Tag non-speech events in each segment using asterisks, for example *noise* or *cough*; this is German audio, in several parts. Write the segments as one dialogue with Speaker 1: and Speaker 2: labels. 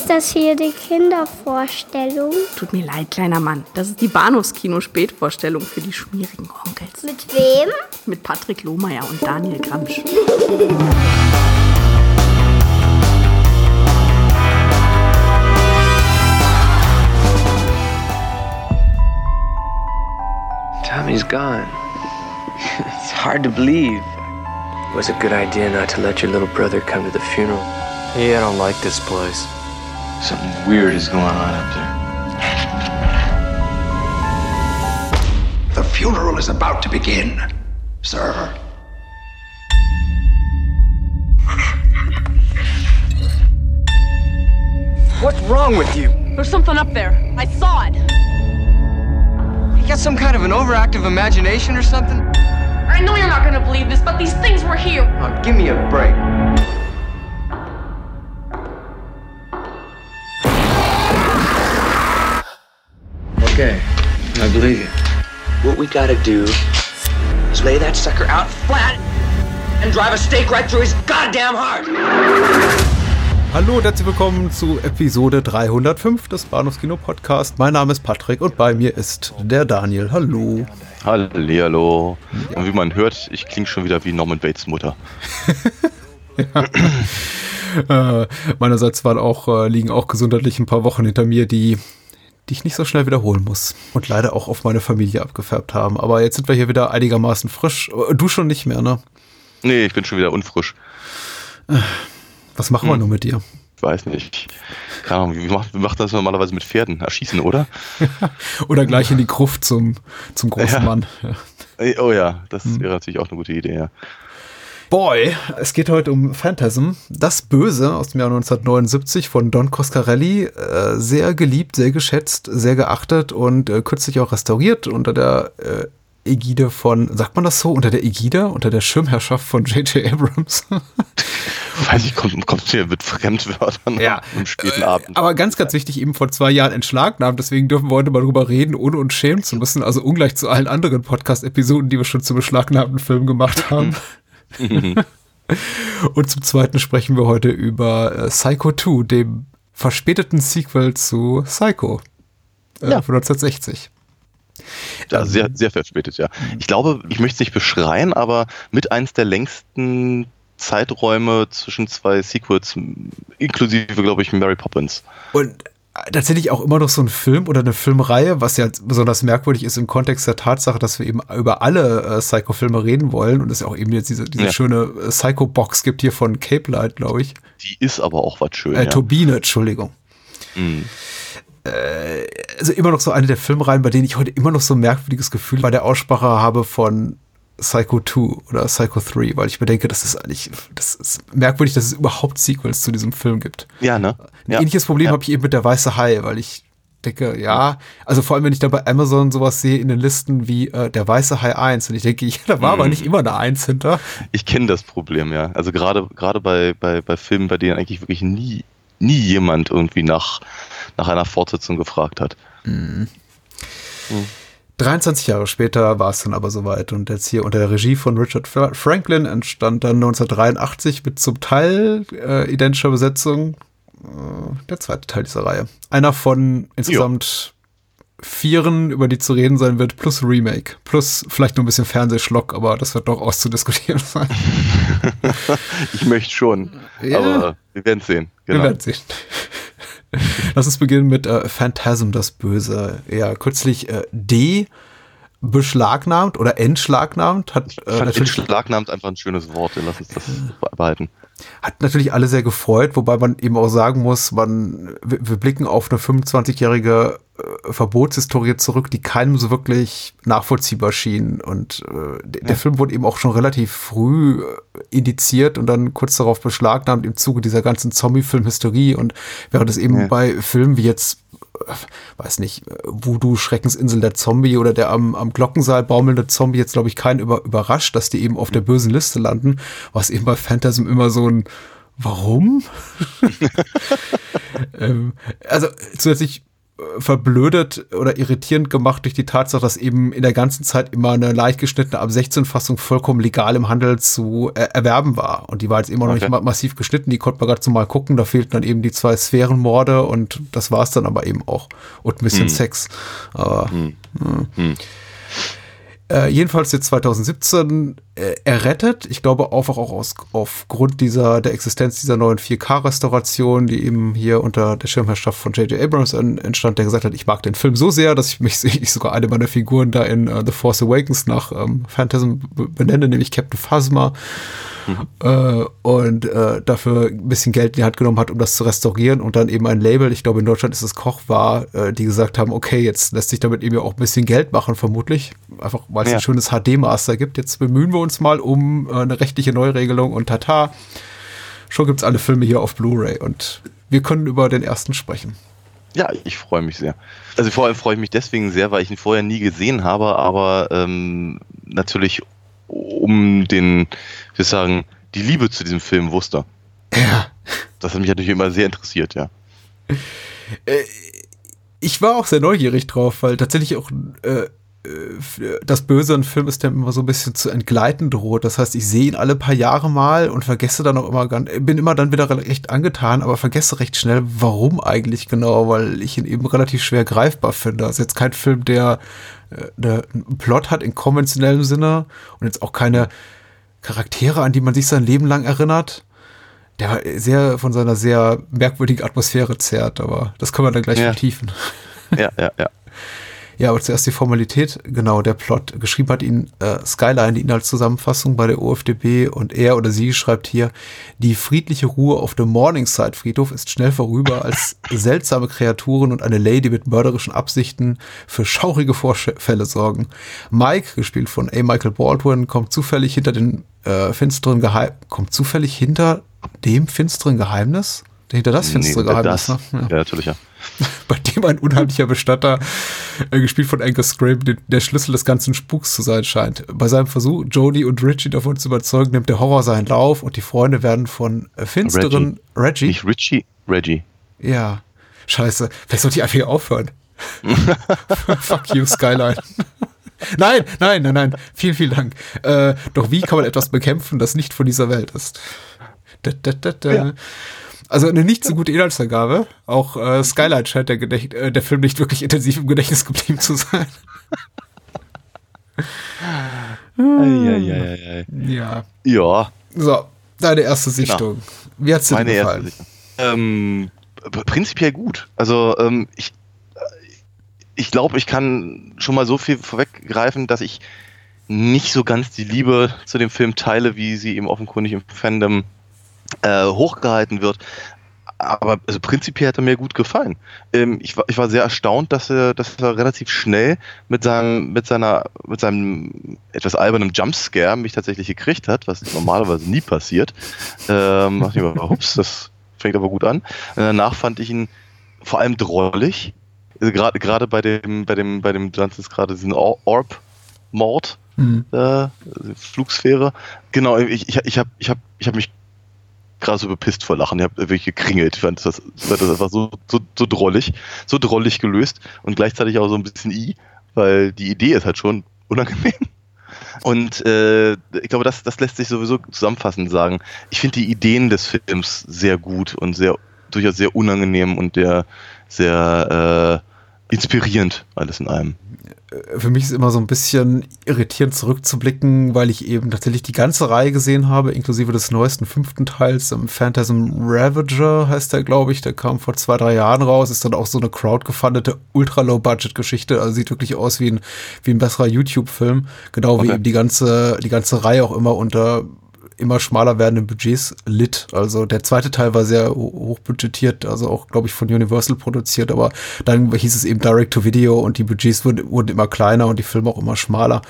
Speaker 1: Ist das hier die Kindervorstellung?
Speaker 2: Tut mir leid, kleiner Mann. Das ist die Bahnhofskino-Spätvorstellung für die schmierigen Onkels.
Speaker 1: Mit wem?
Speaker 2: Mit Patrick Lohmeier und Daniel Gramsch.
Speaker 3: Tommy's gone. it's hard to believe. It was a good idea not to let your little brother come to the funeral.
Speaker 4: Hey, I don't like this place.
Speaker 5: Something weird is going on up there.
Speaker 6: The funeral is about to begin, sir.
Speaker 4: What's wrong with you?
Speaker 7: There's something up there. I saw it.
Speaker 4: You got some kind of an overactive imagination or something?
Speaker 7: I know you're not gonna believe this, but these things were here.
Speaker 4: Oh, give me a break.
Speaker 5: You.
Speaker 3: What we gotta do is lay that sucker out flat and drive a stake right through his goddamn heart.
Speaker 8: Hallo und herzlich willkommen zu Episode 305 des Bahnhofskino Podcast. Mein Name ist Patrick und bei mir ist der Daniel. Hallo.
Speaker 9: Hallihallo. Und wie man hört, ich klinge schon wieder wie Norman Bates Mutter. *laughs*
Speaker 8: Äh, meinerseits waren auch, äh, liegen auch gesundheitlich ein paar Wochen hinter mir, die, die ich nicht so schnell wiederholen muss. Und leider auch auf meine Familie abgefärbt haben. Aber jetzt sind wir hier wieder einigermaßen frisch. Äh, Du schon nicht mehr, ne?
Speaker 9: Nee, ich bin schon wieder unfrisch.
Speaker 8: Was machen wir nur mit dir?
Speaker 9: Ich weiß nicht. Keine Ahnung, wie macht, wie macht das normalerweise mit Pferden? Erschießen, oder? *laughs*
Speaker 8: Oder gleich in die Gruft zum, zum großen
Speaker 9: Ja.
Speaker 8: Mann. Ja.
Speaker 9: Äh, Oh ja, das wäre natürlich auch eine gute Idee, ja.
Speaker 8: Boy, es geht heute um Phantasm, das Böse aus dem Jahr 1979 von Don Coscarelli, äh, sehr geliebt, sehr geschätzt, sehr geachtet und äh, kürzlich auch restauriert unter der äh, Ägide von, sagt man das so, unter der Ägide, unter der Schirmherrschaft von J.J. Abrams. *laughs*
Speaker 9: Weiß ich, kommt, kommt hier mit Fremdwörtern
Speaker 8: Ja.
Speaker 9: am späten Abend.
Speaker 8: Aber ganz, ganz wichtig, eben vor zwei Jahren entschlagnahmt, deswegen dürfen wir heute mal drüber reden, ohne uns schämen zu müssen, also ungleich zu allen anderen Podcast-Episoden, die wir schon zu beschlagnahmten Filmen gemacht haben. *laughs* Und zum Zweiten sprechen wir heute über äh, Psycho 2, dem verspäteten Sequel zu Psycho äh,
Speaker 9: Ja.
Speaker 8: von 1960.
Speaker 9: Ja, sehr, sehr verspätet, ja. Ich glaube, ich möchte es nicht beschreien, aber mit eins der längsten Zeiträume zwischen zwei Sequels, inklusive, glaube ich, Mary Poppins.
Speaker 8: Und tatsächlich auch immer noch so ein Film oder eine Filmreihe, was ja besonders merkwürdig ist im Kontext der Tatsache, dass wir eben über alle äh, Psycho-Filme reden wollen und es ja auch eben jetzt diese, diese
Speaker 9: Ja.
Speaker 8: schöne äh, Psycho-Box gibt hier von Cape Light, glaube ich.
Speaker 9: Die ist aber auch was schön.
Speaker 8: Äh,
Speaker 9: ja.
Speaker 8: Turbine, Entschuldigung.
Speaker 9: Mhm.
Speaker 8: also immer noch so eine der Filmreihen, bei denen ich heute immer noch so ein merkwürdiges Gefühl bei der Aussprache habe von Psycho 2 oder Psycho 3, weil ich mir denke, das ist eigentlich, das ist merkwürdig, dass es überhaupt Sequels zu diesem Film gibt.
Speaker 9: Ja, ne?
Speaker 8: Ein
Speaker 9: Ja.
Speaker 8: ähnliches Problem
Speaker 9: Ja.
Speaker 8: habe ich eben mit der Weiße Hai, weil ich denke, ja, also vor allem, wenn ich da bei Amazon sowas sehe in den Listen wie äh, der Weiße Hai 1 und ich denke, *laughs* ja, da war aber
Speaker 9: Mhm.
Speaker 8: nicht immer eine 1 hinter.
Speaker 9: Ich kenne das Problem, ja. Also gerade gerade bei, bei, bei Filmen, bei denen eigentlich wirklich nie, nie jemand irgendwie nach, nach einer Fortsetzung gefragt hat.
Speaker 8: 23 Jahre später war es dann aber soweit und jetzt hier unter der Regie von Richard Fra- Franklin entstand dann 1983 mit zum Teil äh, identischer Besetzung äh, der zweite Teil dieser Reihe. Einer von insgesamt vieren, über die zu reden sein wird, plus Remake, plus vielleicht nur ein bisschen Fernsehschlock, aber das wird doch auszudiskutieren sein. *laughs*
Speaker 9: Ich möchte schon,
Speaker 8: Ja.
Speaker 9: aber wir werden sehen.
Speaker 8: Wir
Speaker 9: Genau.
Speaker 8: werden sehen. Lass uns beginnen mit äh, Phantasm, das Böse. Ja, kürzlich äh, D beschlagnahmt oder entschlagnahmt, hat,
Speaker 9: Ich
Speaker 8: äh,
Speaker 9: fand
Speaker 8: natürlich,
Speaker 9: Entschlagnahmt einfach ein schönes Wort. Lass uns das behalten.
Speaker 8: hat natürlich alle sehr gefreut, wobei man eben auch sagen muss, man, wir, wir blicken auf eine 25-jährige äh, Verbotshistorie zurück, die keinem so wirklich nachvollziehbar schien. Und äh, der, der Film wurde eben auch schon relativ früh äh, indiziert und dann kurz darauf beschlagnahmt im Zuge dieser ganzen Zombie-Film-Hysterie. Und während es eben
Speaker 9: Ja.
Speaker 8: bei Filmen wie jetzt äh, weiß nicht, äh, Voodoo, Schreckensinsel der Zombie oder der am, am Glockensaal baumelnde Zombie jetzt, glaube ich, keinen über, überrascht, dass die eben auf der bösen Liste landen, was eben bei Phantasm immer so ein Warum? *laughs* ähm, also zusätzlich verblödet oder irritierend gemacht durch die Tatsache, dass eben in der ganzen Zeit immer eine leicht geschnittene ab 16 Fassung vollkommen legal im Handel zu äh, erwerben war. Und die war jetzt immer noch
Speaker 9: Okay.
Speaker 8: nicht ma- massiv geschnitten, die konnte man gerade so mal gucken, da fehlten dann eben die zwei Sphärenmorde und das war es dann aber eben auch. Und ein bisschen Sex. Aber ja. Äh, jedenfalls jetzt 2017 äh, errettet. Ich glaube auch, auch aus, aufgrund dieser, der Existenz dieser neuen 4K-Restauration, die eben hier unter der Schirmherrschaft von J.J. Abrams en, entstand, der gesagt hat, ich mag den Film so sehr, dass ich mich *laughs* ich sogar eine meiner Figuren da in uh, The Force Awakens nach ähm, Phantasm be- benenne, nämlich Captain Phasma. *laughs* Äh, und äh, dafür ein bisschen Geld in die Hand genommen hat, um das zu restaurieren und dann eben ein Label, ich glaube in Deutschland ist es Koch war, äh, die gesagt haben, okay, jetzt lässt sich damit eben auch ein bisschen Geld machen, vermutlich. Einfach weil es
Speaker 9: Ja.
Speaker 8: ein schönes HD-Master gibt. Jetzt bemühen wir uns mal um äh, eine rechtliche Neuregelung und tata, schon gibt's alle Filme hier auf Blu-ray und wir können über den ersten sprechen.
Speaker 9: Ja, ich freue mich sehr. Also vor allem freue ich mich deswegen sehr, weil ich ihn vorher nie gesehen habe, aber ähm, natürlich um den, wir sagen, die Liebe zu diesem Film wusste.
Speaker 8: Ja.
Speaker 9: Das hat mich natürlich immer sehr interessiert, ja.
Speaker 8: ich war auch sehr neugierig drauf, weil tatsächlich auch äh, äh, das Böse an Film ist, der immer so ein bisschen zu entgleiten droht. Das heißt, ich sehe ihn alle paar Jahre mal und vergesse dann auch immer ganz, bin immer dann wieder recht angetan, aber vergesse recht schnell, warum eigentlich genau, weil ich ihn eben relativ schwer greifbar finde. Das ist jetzt kein Film, der, äh, der einen Plot hat in konventionellem Sinne und jetzt auch keine Charaktere, an die man sich sein Leben lang erinnert. Der sehr von seiner sehr merkwürdigen Atmosphäre zerrt, aber das können wir dann gleich
Speaker 9: Ja.
Speaker 8: vertiefen.
Speaker 9: Ja, ja, ja.
Speaker 8: Ja, aber zuerst die Formalität, genau, der Plot. Geschrieben hat ihn äh, Skyline, die Inhaltszusammenfassung bei der OFDB und er oder sie schreibt hier, die friedliche Ruhe auf dem Morningside Friedhof ist schnell vorüber, als *laughs* seltsame Kreaturen und eine Lady mit mörderischen Absichten für schaurige Vorfälle sorgen. Mike, gespielt von A. Michael Baldwin, kommt zufällig hinter den äh, finsteren Geheim, kommt zufällig hinter dem finsteren Geheimnis? Hinter das finstere
Speaker 9: Nee,
Speaker 8: Geheimnis,
Speaker 9: das,
Speaker 8: ne?
Speaker 9: ja. natürlich, ja. *laughs*
Speaker 8: bei dem ein unheimlicher Bestatter, äh, gespielt von Angus den, der Schlüssel des ganzen Spuks zu sein scheint. Bei seinem Versuch, Jodie und Richie davon zu überzeugen, nimmt der Horror seinen Lauf und die Freunde werden von äh, finsteren Reggie.
Speaker 9: Nicht Richie, Reggie.
Speaker 8: Ja. Scheiße. Vielleicht sollte ich einfach hier aufhören. *laughs* Fuck you, Skyline. nein, nein, nein, nein. Vielen, vielen Dank. Äh, doch wie kann man etwas bekämpfen, das nicht von dieser Welt ist? Da, da, da, da. Also eine nicht so gute Inhaltsangabe. Auch äh, Skyline scheint der, Gedächt äh, der Film nicht wirklich intensiv im Gedächtnis geblieben zu sein.
Speaker 9: Eieieiei.
Speaker 8: Ja.
Speaker 9: Ja,
Speaker 8: So, deine erste Sichtung. Wie hat's dir
Speaker 9: meine
Speaker 8: gefallen?
Speaker 9: erste Sichtung. Ähm, prinzipiell gut. Also ähm, ich, ich glaube, ich kann schon mal so viel vorweggreifen, dass ich nicht so ganz die Liebe zu dem Film teile, wie sie eben offenkundig im Fandom äh, hochgehalten wird. Aber also prinzipiell hat er mir gut gefallen. Ähm, ich, war, ich war sehr erstaunt, dass er, dass er relativ schnell mit seinem, mit seiner, mit seinem etwas albernen Jumpscare mich tatsächlich gekriegt hat, was normalerweise nie passiert. Ähm, dachte ich mir, *laughs* hups, das fängt aber gut an. Und danach fand ich ihn vor allem drollig. Also gerade gerade bei dem, bei dem, bei dem, du nannst gerade diesen Or- Orb-Mord,
Speaker 8: Hm.
Speaker 9: äh, Flugsphäre. Genau, ich, ich, ich habe ich hab, ich hab mich gerade so bepisst vor Lachen. Ich habe wirklich gekringelt. Ich fand das, fand das einfach so, so, so drollig, so drollig gelöst und gleichzeitig auch so ein bisschen i, weil die Idee ist halt schon unangenehm. Und äh, ich glaube, das, das lässt sich sowieso zusammenfassend sagen. Ich finde die Ideen des Films sehr gut und sehr durchaus sehr unangenehm und der sehr äh, inspirierend, alles in allem.
Speaker 8: für mich ist immer so ein bisschen irritierend zurückzublicken, weil ich eben tatsächlich die ganze Reihe gesehen habe, inklusive des neuesten fünften Teils, ähm, Phantasm Ravager heißt der, glaube ich, der kam vor zwei, drei Jahren raus, ist dann auch so eine crowdgefundete, ultra-low-budget-Geschichte, also sieht wirklich aus wie ein, wie ein besserer YouTube-Film, genau wie
Speaker 9: Okay.
Speaker 8: eben die ganze, die ganze Reihe auch immer unter immer schmaler werdenden Budgets litt. Also der zweite Teil war sehr ho- hochbudgetiert, also auch, glaube ich, von Universal produziert, aber dann hieß es eben Direct-to-Video und die Budgets wurden, wurden immer kleiner und die Filme auch immer schmaler.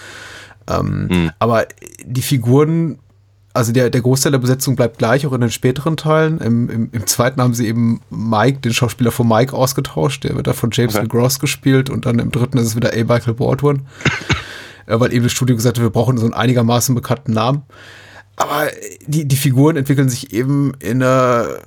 Speaker 8: Ähm,
Speaker 9: Hm.
Speaker 8: Aber die Figuren, also der, der Großteil der Besetzung bleibt gleich, auch in den späteren Teilen. Im, im, im zweiten haben sie eben Mike, den Schauspieler von Mike, ausgetauscht. Der wird da von James
Speaker 9: Okay.
Speaker 8: LeGros gespielt und dann im dritten ist es wieder A. Michael Baldwin. *laughs* Äh, weil eben das Studio gesagt hat, wir brauchen so einen einigermaßen bekannten Namen. Aber die, die Figuren entwickeln sich eben in eine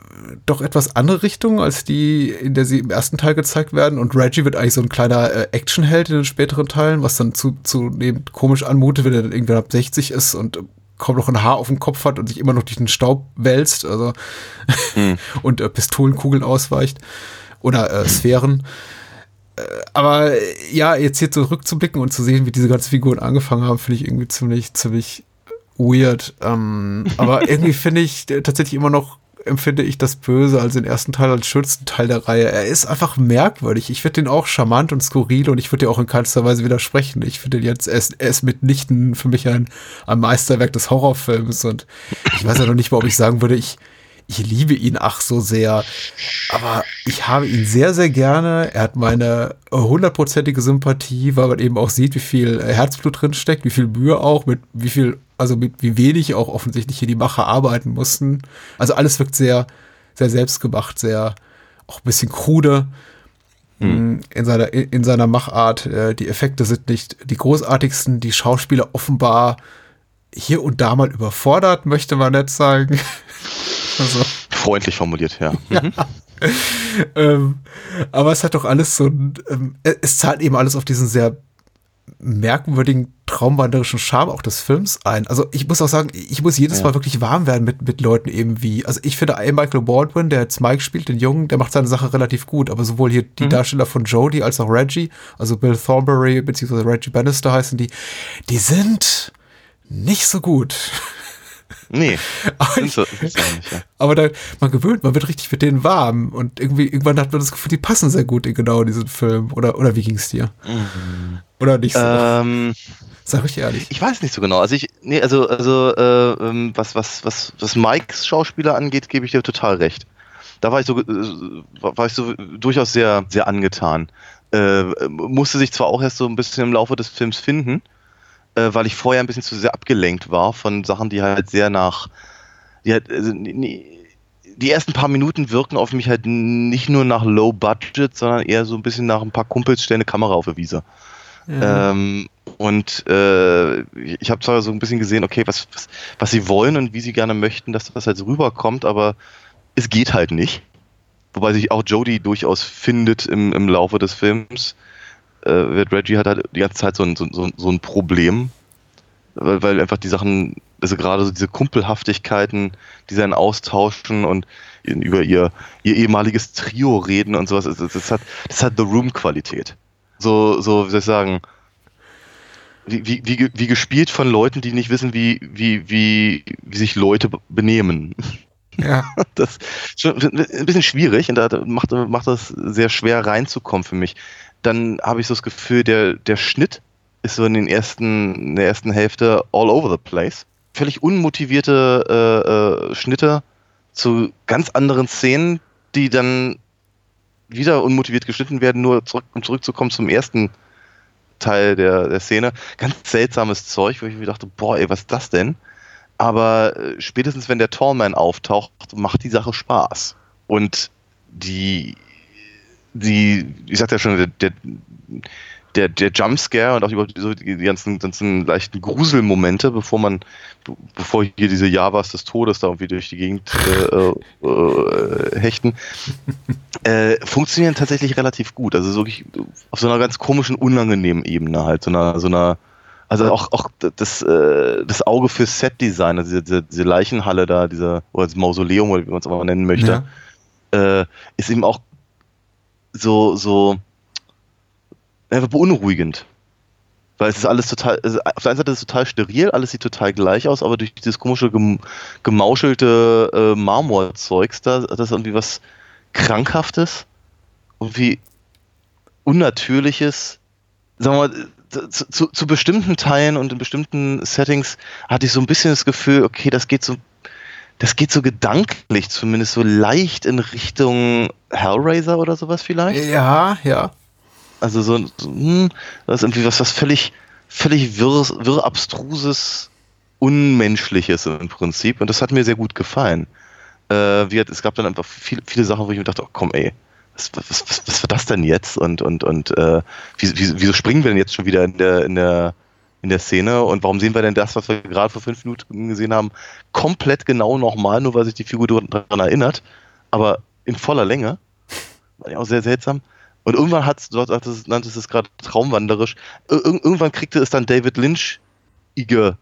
Speaker 8: doch etwas andere Richtung, als die, in der sie im ersten Teil gezeigt werden. Und Reggie wird eigentlich so ein kleiner äh, Actionheld in den späteren Teilen, was dann zu, zunehmend komisch anmutet, wenn er dann irgendwann ab 60 ist und kaum noch ein Haar auf dem Kopf hat und sich immer noch durch den Staub wälzt, also *laughs* hm. und äh, Pistolenkugeln ausweicht oder äh, Sphären. Äh, aber ja, jetzt hier zurückzublicken und zu sehen, wie diese ganzen Figuren angefangen haben, finde ich irgendwie ziemlich, ziemlich weird. Ähm, aber *laughs* irgendwie finde ich tatsächlich immer noch empfinde ich das Böse als den ersten Teil als schönsten Teil der Reihe. Er ist einfach merkwürdig. Ich finde den auch charmant und skurril und ich würde dir auch in keinster Weise widersprechen. Ich finde jetzt, er ist, er ist mitnichten für mich ein, ein Meisterwerk des Horrorfilms und ich weiß ja noch nicht mal, ob ich sagen würde, ich, ich liebe ihn ach so sehr, aber ich habe ihn sehr, sehr gerne. Er hat meine hundertprozentige Sympathie, weil man eben auch sieht, wie viel Herzblut drin steckt, wie viel Mühe auch, mit wie viel, also mit wie wenig auch offensichtlich hier die Macher arbeiten mussten. Also alles wirkt sehr, sehr selbstgemacht, sehr auch ein bisschen krude hm. in seiner, in seiner Machart. Äh, die Effekte sind nicht die großartigsten, die Schauspieler offenbar hier und da mal überfordert, möchte man nicht sagen. *laughs*
Speaker 9: Also. Freundlich formuliert, ja. *laughs* ja.
Speaker 8: Ähm, aber es hat doch alles so ähm, es zahlt eben alles auf diesen sehr merkwürdigen, traumwanderischen Charme auch des Films ein. Also ich muss auch sagen, ich muss jedes ja. Mal wirklich warm werden mit, mit Leuten eben wie, also ich finde Michael Baldwin, der jetzt Mike spielt, den Jungen, der macht seine Sache relativ gut, aber sowohl hier die mhm. Darsteller von Jodie als auch Reggie, also Bill Thornbury bzw. Reggie Bannister heißen die, die sind nicht so gut.
Speaker 9: Nee. *laughs*
Speaker 8: aber, so, nicht, ja. aber dann, man gewöhnt, man wird richtig mit denen warm und irgendwie, irgendwann hat man das Gefühl, die passen sehr gut in genau diesen Film. Oder, oder wie ging es dir? Mhm. Oder nicht so?
Speaker 9: Ähm,
Speaker 8: Sag ich ehrlich.
Speaker 9: Ich weiß nicht so genau. Also ich, nee, also, also äh, ähm, was, was, was, was Mikes Schauspieler angeht, gebe ich dir total recht. Da war ich so, äh, war ich so durchaus sehr, sehr angetan. Äh, musste sich zwar auch erst so ein bisschen im Laufe des Films finden, äh, weil ich vorher ein bisschen zu sehr abgelenkt war von Sachen, die halt sehr nach, die halt, also, die ersten paar Minuten wirken auf mich halt nicht nur nach Low Budget, sondern eher so ein bisschen nach ein paar Kumpels stellen eine Kamera auf der Wiese. Ja. Ähm, und äh, ich habe zwar so ein bisschen gesehen, okay, was, was, was sie wollen und wie sie gerne möchten, dass das halt so rüberkommt, aber es geht halt nicht. Wobei sich auch Jodie durchaus findet im, im Laufe des Films äh, Reggie hat halt die ganze Zeit so ein, so, so ein Problem, weil, weil einfach die Sachen, also gerade so diese Kumpelhaftigkeiten, die dann austauschen und über ihr, ihr ehemaliges Trio reden und sowas, das, das hat, das hat The Room-Qualität. So, so, wie soll ich sagen, wie, wie, wie, wie gespielt von Leuten, die nicht wissen, wie, wie, wie, wie sich Leute benehmen.
Speaker 8: Ja. *laughs*
Speaker 9: Das ist schon ein bisschen schwierig und da macht, macht das sehr schwer reinzukommen für mich dann habe ich so das Gefühl, der, der Schnitt ist so in, den ersten, in der ersten Hälfte all over the place. Völlig unmotivierte äh, äh, Schnitte zu ganz anderen Szenen, die dann wieder unmotiviert geschnitten werden, nur zurück, um zurückzukommen zum ersten Teil der, der Szene. Ganz seltsames Zeug, wo ich mir dachte, boah, ey, was ist das denn? Aber äh, spätestens wenn der Tallman auftaucht, macht die Sache Spaß. Und die die, ich sagte ja schon, der, der, der, Jumpscare und auch überhaupt so die ganzen, ganzen leichten Gruselmomente, bevor man, bevor hier diese Javas des Todes da irgendwie durch die Gegend äh, äh, hechten, *laughs* äh, funktionieren tatsächlich relativ gut. Also wirklich auf so einer ganz komischen, unangenehmen Ebene halt, so einer, so einer also auch, auch das, äh, das Auge für Set-Design, also diese, diese Leichenhalle da, dieser, oder das Mausoleum, oder wie man es auch mal nennen möchte, ja. äh, ist eben auch so, so einfach beunruhigend. Weil es ist alles total, also auf der einen Seite ist es total steril, alles sieht total gleich aus, aber durch dieses komische gemauschelte äh, Marmorzeugs da, das ist irgendwie was Krankhaftes, irgendwie Unnatürliches. Sagen wir mal, zu, zu, zu, bestimmten Teilen und in bestimmten Settings hatte ich so ein bisschen das Gefühl, okay, das geht so das geht so gedanklich zumindest so leicht in Richtung Hellraiser oder sowas vielleicht.
Speaker 8: Ja, ja.
Speaker 9: Also so, so hm, das ist irgendwie was, was völlig, völlig wirr, wirr abstruses, unmenschliches im Prinzip. Und das hat mir sehr gut gefallen. Äh, wie, es gab dann einfach viele, viele Sachen, wo ich mir dachte, oh, komm ey, was, was, was, was war das denn jetzt? Und, und, und äh, wieso, springen wir denn jetzt schon wieder in der, in der in der Szene. Und warum sehen wir denn das, was wir gerade vor fünf Minuten gesehen haben, komplett genau nochmal, nur weil sich die Figur daran erinnert, aber in voller Länge? War ja auch sehr seltsam. Und irgendwann hat es, dort nanntest es gerade traumwanderisch, ir irgendwann kriegte es dann David Lynch-ige,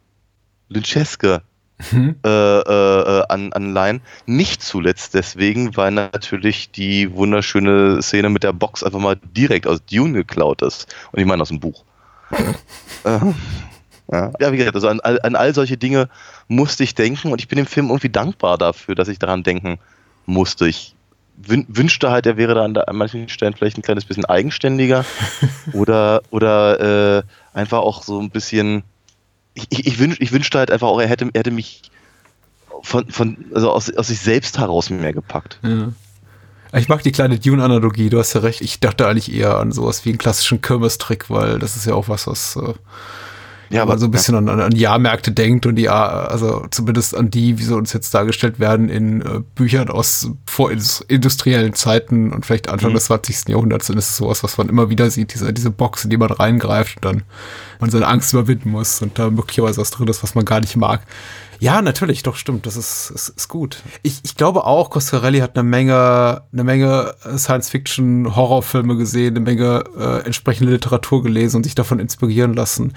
Speaker 9: Lyncheske mhm. äh, äh, an, an Line. Nicht zuletzt deswegen, weil natürlich die wunderschöne Szene mit der Box einfach mal direkt aus Dune geklaut ist. Und ich meine aus dem Buch. *laughs* äh, ja. ja, wie gesagt, also an, an all solche Dinge musste ich denken und ich bin dem Film irgendwie dankbar dafür, dass ich daran denken musste. Ich wünschte halt, er wäre da an, manchen Stellen vielleicht ein kleines bisschen eigenständiger *laughs* oder, oder äh, einfach auch so ein bisschen. Ich, ich, wünsch, ich wünschte halt einfach auch, er hätte, er hätte mich von, von, also aus, aus sich selbst heraus mehr gepackt.
Speaker 8: Ja. Ich mag die kleine Dune-Analogie, du hast ja recht. Ich dachte eigentlich eher an sowas wie einen klassischen Kirmes-Trick, weil das ist ja auch was, was äh, ja, aber so ein bisschen ja. an, an Jahrmärkte denkt und die, also zumindest an die, wie sie uns jetzt dargestellt werden in äh, Büchern aus vorindustriellen Zeiten und vielleicht Anfang mhm. des 20. Jahrhunderts, dann ist es sowas, was man immer wieder sieht, diese, diese Box, in die man reingreift und dann man seine Angst überwinden muss und da möglicherweise was drin ist, was man gar nicht mag. Ja, natürlich, doch, stimmt. Das ist, ist, ist gut. Ich, ich glaube auch, Coscarelli hat eine Menge, eine Menge Science-Fiction, Horrorfilme gesehen, eine Menge äh, entsprechende Literatur gelesen und sich davon inspirieren lassen.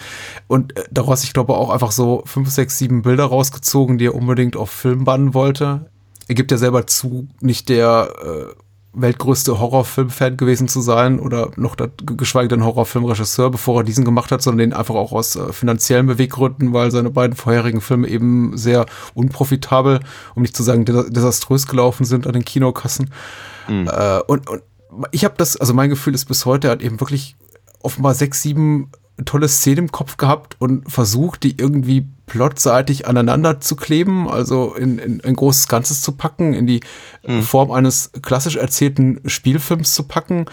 Speaker 8: Und äh, daraus, ich glaube, auch einfach so fünf, sechs, sieben Bilder rausgezogen, die er unbedingt auf Film bannen wollte. Er gibt ja selber zu, nicht der äh, weltgrößte Horrorfilm-Fan gewesen zu sein oder noch das, geschweige denn Horrorfilmregisseur, bevor er diesen gemacht hat, sondern den einfach auch aus äh, finanziellen Beweggründen, weil seine beiden vorherigen Filme eben sehr unprofitabel, um nicht zu sagen desaströs gelaufen sind an den Kinokassen. Mhm. Äh, und, und ich habe das, also mein Gefühl ist bis heute, er hat eben wirklich offenbar sechs, sieben tolle Szene im Kopf gehabt und versucht, die irgendwie plotseitig aneinander zu kleben, also in, in ein großes Ganzes zu packen, in die mhm. Form eines klassisch erzählten Spielfilms zu packen.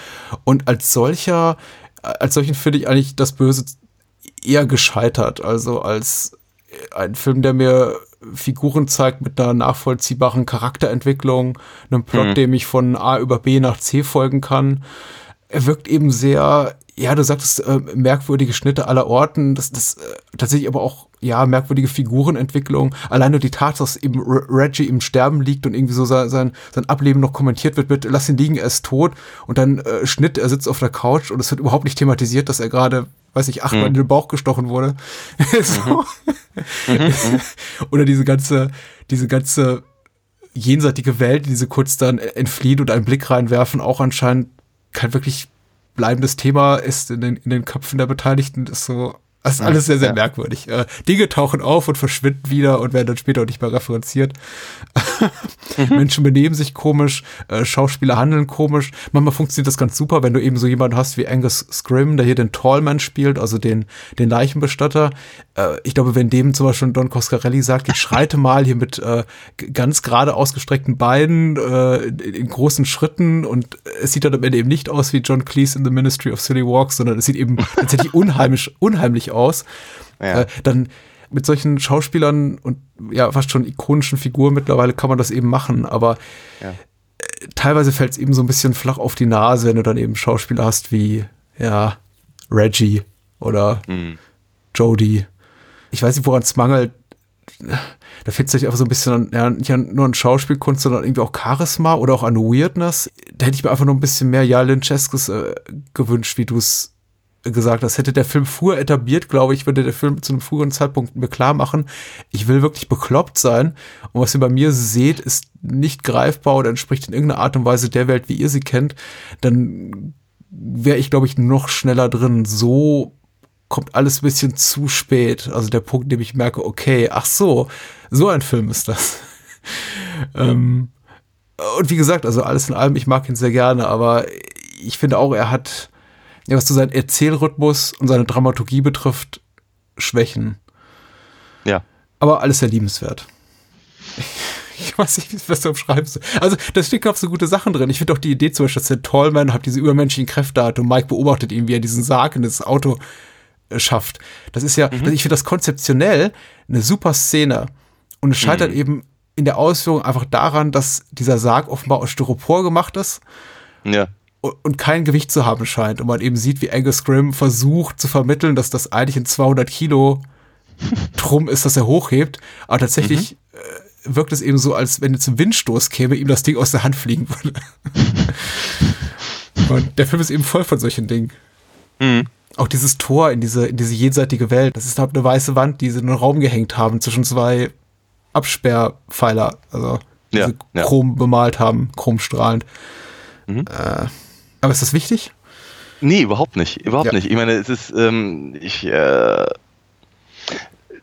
Speaker 8: Und als solcher, als solchen finde ich eigentlich das Böse eher gescheitert. Also als ein Film, der mir Figuren zeigt mit einer nachvollziehbaren Charakterentwicklung, einem Plot, mhm. dem ich von A über B nach C folgen kann. Er wirkt eben sehr ja, du sagtest äh, merkwürdige Schnitte aller Orten, das, das äh, tatsächlich aber auch ja merkwürdige Figurenentwicklung. Allein nur die Tatsache, dass eben Reggie im Sterben liegt und irgendwie so sein, sein, sein Ableben noch kommentiert wird mit lass ihn liegen, er ist tot und dann äh, Schnitt, er sitzt auf der Couch und es wird überhaupt nicht thematisiert, dass er gerade weiß ich, achtmal mhm. in den Bauch gestochen wurde. *laughs* so. Mhm. mhm. *laughs* Oder diese ganze, diese ganze jenseitige Welt, die diese kurz dann entfliehen und einen Blick reinwerfen, auch anscheinend kein wirklich bleibendes Thema ist in den, in den Köpfen der Beteiligten, ist so, das ist alles sehr, sehr ja. merkwürdig. Äh, Dinge tauchen auf und verschwinden wieder und werden dann später auch nicht mehr referenziert. *laughs* Mhm. Menschen benehmen sich komisch, äh, Schauspieler handeln komisch. Manchmal funktioniert das ganz super, wenn du eben so jemanden hast wie Angus Scrim, der hier den Tallman spielt, also den, den Leichenbestatter. Äh, ich glaube, wenn dem zum Beispiel Don Coscarelli sagt, ich schreite *laughs* mal hier mit äh, ganz gerade ausgestreckten Beinen äh, in, in, großen Schritten und es sieht dann am Ende eben nicht aus wie John Cleese in The Ministry of Silly Walks, sondern es sieht eben *laughs* tatsächlich unheimlich, unheimlich aus. Ja. Äh, dann mit solchen Schauspielern und ja fast schon ikonischen Figuren mittlerweile kann man das eben machen, aber ja. äh, teilweise fällt es eben so ein bisschen flach auf die Nase, wenn du dann eben Schauspieler hast wie ja Reggie oder mhm. Jodie. Ich weiß nicht, woran es mangelt. Da fehlt es sich einfach so ein bisschen an, ja, nicht an, nur an Schauspielkunst, sondern irgendwie auch Charisma oder auch an Weirdness. Da hätte ich mir einfach noch ein bisschen mehr Ja Lyncheskes äh, gewünscht, wie du es gesagt, das hätte der Film früher etabliert, glaube ich, würde der Film zu einem früheren Zeitpunkt mir klar machen, ich will wirklich bekloppt sein und was ihr bei mir seht, ist nicht greifbar oder entspricht in irgendeiner Art und Weise der Welt, wie ihr sie kennt, dann wäre ich, glaube ich, noch schneller drin. So kommt alles ein bisschen zu spät. Also der Punkt, in dem ich merke, okay, ach so, so ein Film ist das. *laughs* ähm, und wie gesagt, also alles in allem, ich mag ihn sehr gerne, aber ich finde auch, er hat ja, was so seinen Erzählrhythmus und seine Dramaturgie betrifft, Schwächen.
Speaker 9: Ja.
Speaker 8: Aber alles sehr liebenswert. Ich weiß nicht, was du umschreibst. Also, da stecken auch so gute Sachen drin. Ich finde auch die Idee zum Beispiel, dass der Tallman hat diese übermenschlichen Kräfte hat und Mike beobachtet ihn, wie er diesen Sarg in das Auto äh, schafft. Das ist ja, mhm. ich finde das konzeptionell eine super Szene. Und es scheitert mhm. eben in der Ausführung einfach daran, dass dieser Sarg offenbar aus Styropor gemacht ist.
Speaker 9: Ja
Speaker 8: und, kein Gewicht zu haben scheint. Und man eben sieht, wie Angus Grimm versucht zu vermitteln, dass das eigentlich ein 200 Kilo Drum ist, dass er hochhebt. Aber tatsächlich mhm. äh, wirkt es eben so, als wenn jetzt ein Windstoß käme, ihm das Ding aus der Hand fliegen würde. *laughs* und der Film ist eben voll von solchen Dingen. Mhm. Auch dieses Tor in diese, in diese jenseitige Welt, das ist halt eine weiße Wand, die sie in den Raum gehängt haben zwischen zwei Absperrpfeiler, also ja, sie chrom ja. bemalt haben, chromstrahlend. Mhm. Äh, aber ist das wichtig?
Speaker 9: Nee, überhaupt nicht. Überhaupt ja. nicht. Ich meine, es ist, ähm, ich, äh,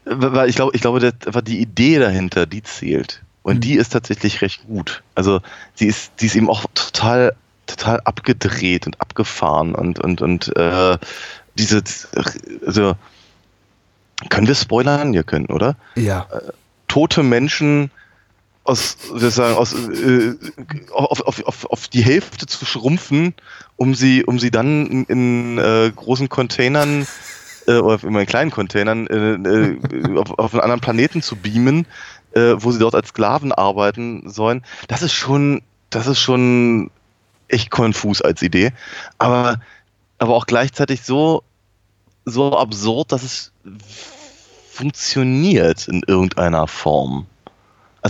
Speaker 9: weil ich glaube, ich glaube, das, die Idee dahinter, die zählt. Und mhm. die ist tatsächlich recht gut. Also sie ist, die ist eben auch total, total abgedreht und abgefahren und, und, und äh, diese, also können wir spoilern? Ja, können, oder?
Speaker 8: Ja.
Speaker 9: Äh, tote Menschen aus, sozusagen, aus, äh, auf, auf, auf, auf die Hälfte zu schrumpfen, um sie, um sie dann in, in äh, großen Containern äh, oder in kleinen Containern äh, äh, auf, auf einen anderen Planeten zu beamen, äh, wo sie dort als Sklaven arbeiten sollen. Das ist schon, das ist schon echt konfus als Idee, aber, aber auch gleichzeitig so, so absurd, dass es funktioniert in irgendeiner Form.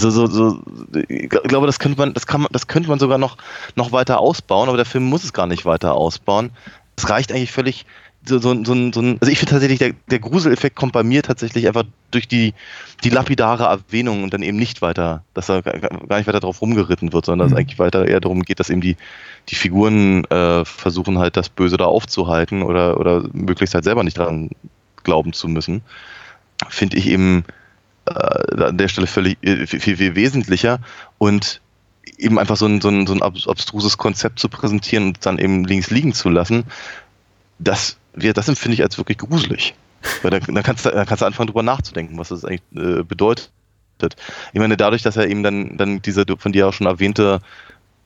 Speaker 9: Also so, so, ich glaube, das könnte man, das kann man, das könnte man sogar noch, noch weiter ausbauen, aber der Film muss es gar nicht weiter ausbauen. Es reicht eigentlich völlig, so, so, so, so also ich finde tatsächlich, der, der Gruseleffekt kommt bei mir tatsächlich einfach durch die, die lapidare Erwähnung und dann eben nicht weiter, dass er gar nicht weiter drauf rumgeritten wird, sondern mhm. dass es eigentlich weiter eher darum geht, dass eben die, die Figuren äh, versuchen halt das Böse da aufzuhalten oder, oder möglichst halt selber nicht dran glauben zu müssen. Finde ich eben, äh, an der Stelle völlig äh, viel, viel, wesentlicher und eben einfach so ein, so, ein, so ein abstruses Konzept zu präsentieren und dann eben links liegen zu lassen, das, das empfinde ich als wirklich gruselig. Weil dann, dann, kannst du, dann kannst du anfangen, drüber nachzudenken, was das eigentlich äh, bedeutet. Ich meine, dadurch, dass er eben dann, dann diese von dir auch schon erwähnte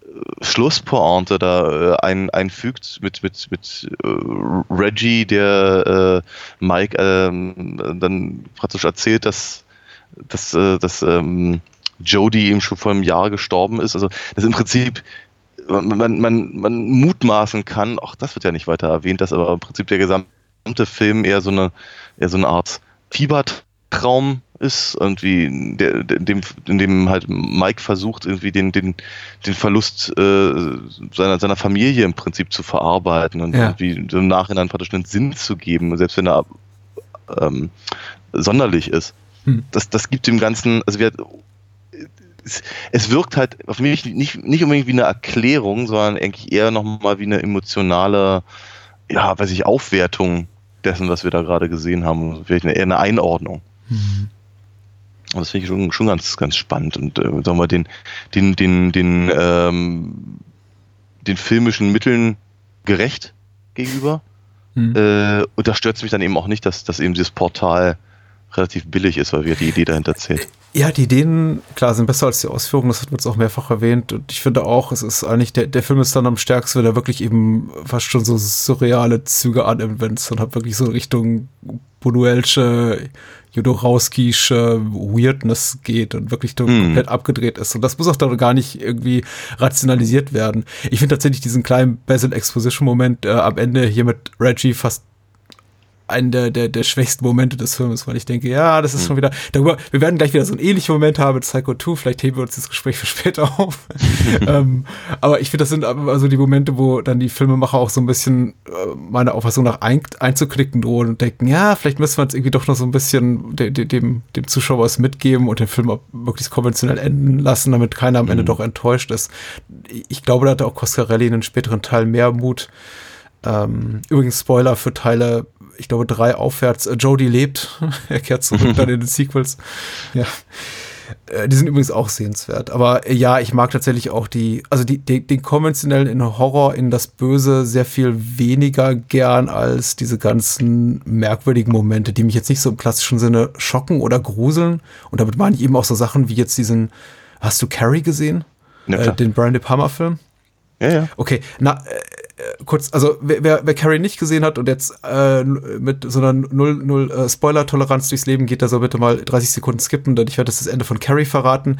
Speaker 9: äh, Schlusspointe da äh, ein, einfügt mit, mit, mit äh, Reggie, der äh, Mike ähm, dann praktisch erzählt, dass dass, äh, dass ähm, Jodie eben schon vor einem Jahr gestorben ist. Also das im Prinzip man, man, man, mutmaßen kann, auch das wird ja nicht weiter erwähnt, dass aber im Prinzip der gesamte Film eher so eine, eher so eine Art Fiebertraum ist, irgendwie, der, der, in, dem, in dem halt Mike versucht, irgendwie den, den, den Verlust äh, seiner, seiner Familie im Prinzip zu verarbeiten und ja. irgendwie im Nachhinein praktisch einen Sinn zu geben, selbst wenn er ähm, sonderlich ist. Hm. Das, das gibt dem Ganzen, also wir, es, es, wirkt halt auf mich nicht, nicht unbedingt wie eine Erklärung, sondern eigentlich eher nochmal wie eine emotionale, ja, weiß ich, Aufwertung dessen, was wir da gerade gesehen haben. Vielleicht eine, eher eine Einordnung. Mhm. Und das finde ich schon, schon ganz, ganz spannend und äh, sagen wir den, den, den, den, ähm, den filmischen Mitteln gerecht gegenüber. Mhm. Äh, und da stört es mich dann eben auch nicht, dass, dass eben dieses Portal relativ billig ist, weil wir die Idee dahinter zählt.
Speaker 8: Ja, die Ideen, klar, sind besser als die Ausführungen, das wird uns auch mehrfach erwähnt. Und ich finde auch, es ist eigentlich, der, der Film ist dann am stärksten, wenn er wirklich eben fast schon so surreale Züge annimmt, wenn es dann halt wirklich so Richtung Bunuelsche, Jodorowskische Weirdness geht und wirklich mm. komplett abgedreht ist. Und das muss auch dann gar nicht irgendwie rationalisiert werden. Ich finde tatsächlich diesen kleinen Basil Exposition Moment äh, am Ende hier mit Reggie fast einen der, der, der schwächsten Momente des Films, weil ich denke, ja, das ist mhm. schon wieder, darüber, wir werden gleich wieder so einen ähnlichen Moment haben mit Psycho 2, vielleicht heben wir uns das Gespräch für später auf. *laughs* ähm, aber ich finde, das sind also die Momente, wo dann die Filmemacher auch so ein bisschen äh, meiner Auffassung nach ein, einzuklicken drohen und denken, ja, vielleicht müssen wir jetzt irgendwie doch noch so ein bisschen de, de, dem, dem Zuschauer was mitgeben und den Film auch möglichst konventionell enden lassen, damit keiner am Ende mhm. doch enttäuscht ist. Ich glaube, da hatte auch Coscarelli in den späteren Teil mehr Mut. Ähm, übrigens Spoiler für Teile ich glaube, drei aufwärts. Äh, Jodie lebt. *laughs* er kehrt zurück dann in den *laughs* Sequels. Ja. Äh, die sind übrigens auch sehenswert. Aber äh, ja, ich mag tatsächlich auch die, also die, die, den konventionellen in Horror, in das Böse sehr viel weniger gern als diese ganzen merkwürdigen Momente, die mich jetzt nicht so im klassischen Sinne schocken oder gruseln. Und damit meine ich eben auch so Sachen wie jetzt diesen, hast du Carrie gesehen? Ja, äh, den Brian De Palma Film?
Speaker 9: Ja, ja.
Speaker 8: Okay, na, kurz, also wer, wer, wer Carrie nicht gesehen hat und jetzt äh, mit so einer null, null äh, Spoiler-Toleranz durchs Leben geht, der soll bitte mal 30 Sekunden skippen, denn ich werde das, das Ende von Carrie verraten.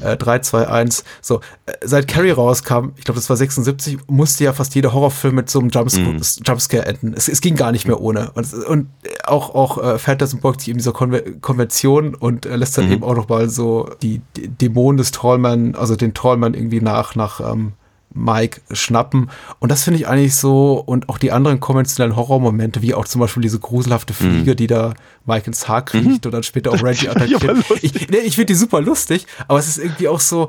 Speaker 8: Äh, 3, 2, 1. So, äh, seit Carrie rauskam, ich glaube, das war 76, musste ja fast jeder Horrorfilm mit so einem Jumps
Speaker 9: Mhm.
Speaker 8: Jumpscare enden. Es, es ging gar nicht mehr ohne. Und, und auch, auch äh, Phantasm beugt sich eben dieser Konve Konvention und äh, lässt dann
Speaker 9: Mhm.
Speaker 8: eben auch noch mal so die, die Dämonen des Tallman, also den Tallman irgendwie nach, nach ähm, Mike schnappen. Und das finde ich eigentlich so, und auch die anderen konventionellen Horrormomente, wie auch zum Beispiel diese gruselhafte Fliege, die da Mike ins Haar kriecht und dann später auch
Speaker 9: Mhm. *laughs* Aber
Speaker 8: attackiert. Ich, nee, ich finde die super lustig, aber es ist irgendwie auch so,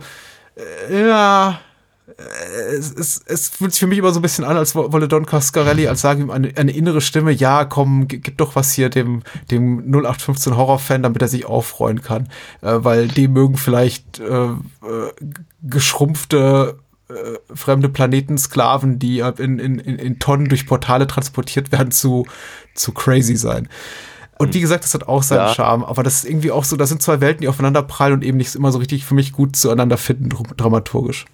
Speaker 8: äh, ja, äh, es, es, es fühlt sich für mich immer so ein bisschen an, als wo- wolle Don Coscarelli, als sagen ihm eine, eine innere Stimme, ja, komm, gi- gib doch was hier dem, dem 0815 Horrorfan, damit er sich auffreuen kann. Äh, weil die mögen vielleicht äh, äh, geschrumpfte äh, fremde Planetensklaven, die in, in, in, Tonnen durch Portale transportiert werden, zu, zu crazy sein. Und wie gesagt, das hat auch seinen
Speaker 9: Ja.
Speaker 8: Charme, aber das ist irgendwie auch so, das sind zwei Welten, die aufeinander prallen und eben nicht immer so richtig für mich gut zueinander finden, dr- dramaturgisch.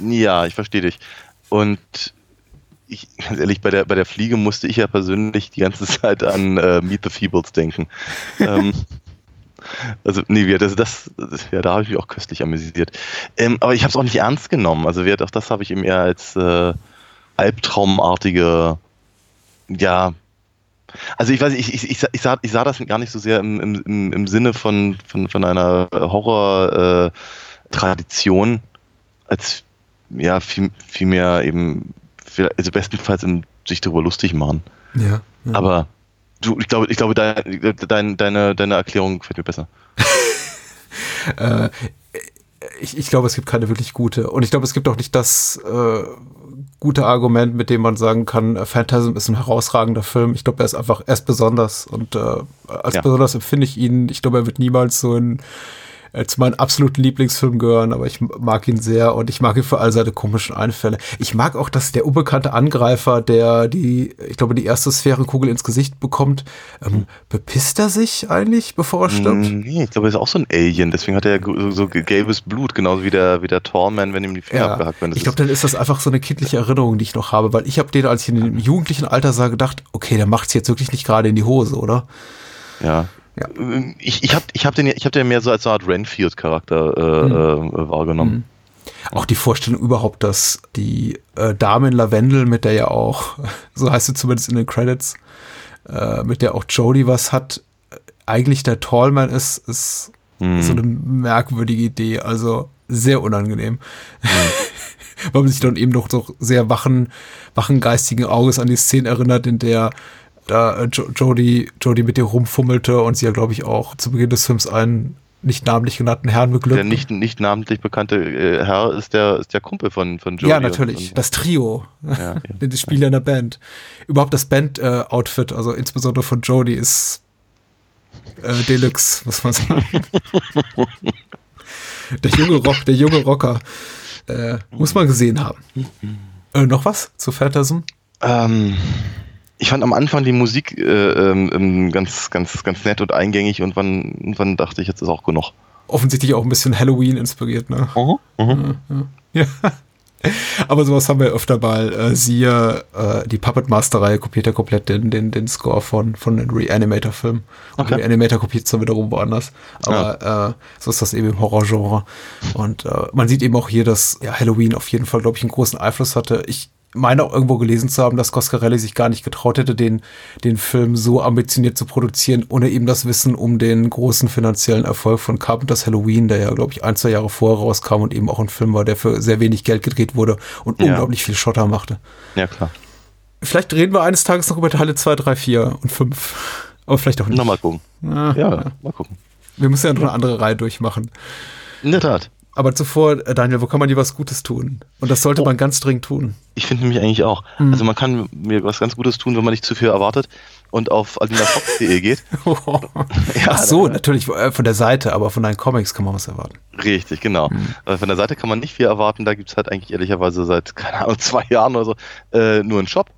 Speaker 9: Ja, ich verstehe dich. Und ich, *laughs* ganz ehrlich, bei der, bei der Fliege musste ich ja persönlich die ganze *laughs* Zeit an äh, Meet the Feebles denken. ähm, also, nee, wir- das, das, das, ja, da habe ich mich auch köstlich amüsiert. Ähm, aber ich habe es auch nicht ernst genommen. Also, wir, auch das habe ich eben eher als äh, albtraumartige, ja, also ich weiß ich, ich, ich, sah- ich, sah, ich sah das gar nicht so sehr im, im, im, Sinne von, von, von einer Horror-Tradition, als ja, viel, viel mehr eben, also bestenfalls im, sich darüber lustig machen.
Speaker 8: Ja.
Speaker 9: Aber du, ich glaube, ich glaube, dein, dein, deine, deine Erklärung gefällt mir besser. *laughs*
Speaker 8: äh, ich, ich glaube, es gibt keine wirklich gute. Und ich glaube, es gibt auch nicht das äh, gute Argument, mit dem man sagen kann, äh, Phantasm ist ein herausragender Film. Ich glaube, er ist einfach, er ist besonders. Und äh, als
Speaker 9: Ja.
Speaker 8: besonders empfinde ich ihn. Ich glaube, er wird niemals so in, äh, zu meinen absoluten Lieblingsfilmen gehören, aber ich mag ihn sehr und ich mag ihn für all seine komischen Einfälle. Ich mag auch, dass der unbekannte Angreifer, der die, ich glaube, die erste Sphärenkugel ins Gesicht bekommt, ähm, bepisst er sich eigentlich, bevor er stirbt?
Speaker 9: Mm, Nee, ich glaube, er ist auch so ein Alien, deswegen hat er ja so, so gelbes Blut, genauso wie der, wie der Tallman, wenn ihm die Finger abgehackt werden.
Speaker 8: Ich glaube, dann ist das einfach so eine kindliche Erinnerung, die ich noch habe, weil ich habe den, als ich in dem jugendlichen Alter sah, gedacht, okay, der macht's jetzt wirklich nicht gerade in die Hose, oder?
Speaker 9: Ja.
Speaker 8: Ja.
Speaker 9: Ich, ich habe ich hab den, ich hab den mehr so als so eine Art Renfield-Charakter äh, äh, wahrgenommen.
Speaker 8: Auch die Vorstellung überhaupt, dass die äh, Dame in Lavendel, mit der ja auch, *laughs* so heißt sie zumindest in den Credits, äh, mit der auch Jodie was hat, eigentlich der Tallman ist, ist
Speaker 9: Mhm.
Speaker 8: so eine merkwürdige Idee, also sehr unangenehm. *laughs* Weil man sich dann eben noch so sehr wachen, wachen geistigen Auges an die Szene erinnert, in der da äh, jo Jodie, Jodie mit ihr rumfummelte und sie ja, glaube ich, auch zu Beginn des Films einen nicht namentlich genannten Herrn beglückt.
Speaker 9: Der nicht, nicht namentlich bekannte äh, Herr ist der, ist der Kumpel von, von Jodie.
Speaker 8: Ja, natürlich.
Speaker 9: Und-
Speaker 8: Das Trio.
Speaker 9: Ja, *laughs* ja.
Speaker 8: Die Spieler in der Band. Überhaupt das Band-Outfit, also insbesondere von Jodie, ist äh, Deluxe, muss man sagen. *laughs* der junge Rock, der junge Rocker. Äh, muss man gesehen haben. Äh, noch was zu Phantasm?
Speaker 9: Ähm, ich fand am Anfang die Musik äh, ähm, ähm, ganz, ganz, ganz nett und eingängig und wann, wann dachte ich, jetzt ist auch genug.
Speaker 8: Offensichtlich auch ein bisschen Halloween inspiriert, ne?
Speaker 9: Mhm. *laughs*
Speaker 8: Ja. Aber sowas haben wir öfter mal. Äh, siehe, äh, die Puppet Master-Reihe kopiert ja komplett den, den, den Score von, von den Reanimator-Filmen. Und
Speaker 9: Okay.
Speaker 8: Reanimator kopiert es dann wiederum woanders. Aber äh, so ist das eben im Horrorgenre. Und äh, man sieht eben auch hier, dass ja, Halloween auf jeden Fall, glaube ich, einen großen Einfluss hatte. Ich meine auch irgendwo gelesen zu haben, dass Coscarelli sich gar nicht getraut hätte, den, den Film so ambitioniert zu produzieren, ohne eben das Wissen um den großen finanziellen Erfolg von Carpenters Halloween, der ja, glaube ich, ein, zwei Jahre vorher rauskam und eben auch ein Film war, der für sehr wenig Geld gedreht wurde und
Speaker 9: Ja.
Speaker 8: unglaublich viel Schotter machte.
Speaker 9: Ja, klar.
Speaker 8: Vielleicht reden wir eines Tages noch über Teile 2, 3, 4 und 5. Aber vielleicht auch nicht.
Speaker 9: Nochmal gucken.
Speaker 8: Ah,
Speaker 9: Ja, mal gucken.
Speaker 8: Wir müssen ja noch eine andere Reihe durchmachen.
Speaker 9: In der Tat.
Speaker 8: Aber zuvor, äh, Daniel, wo kann man dir was Gutes tun? Und das sollte
Speaker 9: Oh.
Speaker 8: man ganz dringend tun.
Speaker 9: Ich finde nämlich eigentlich auch.
Speaker 8: Mhm.
Speaker 9: Also man kann mir was ganz Gutes tun, wenn man nicht zu viel erwartet und auf alinafox.de geht. *laughs*
Speaker 8: Ach so, natürlich äh, von der Seite, aber von deinen Comics kann man was erwarten.
Speaker 9: Richtig, genau.
Speaker 8: Mhm.
Speaker 9: Von der Seite kann man nicht viel erwarten. Da gibt es halt eigentlich ehrlicherweise seit, *laughs* keine Ahnung, zwei Jahren oder so äh, nur einen Shop.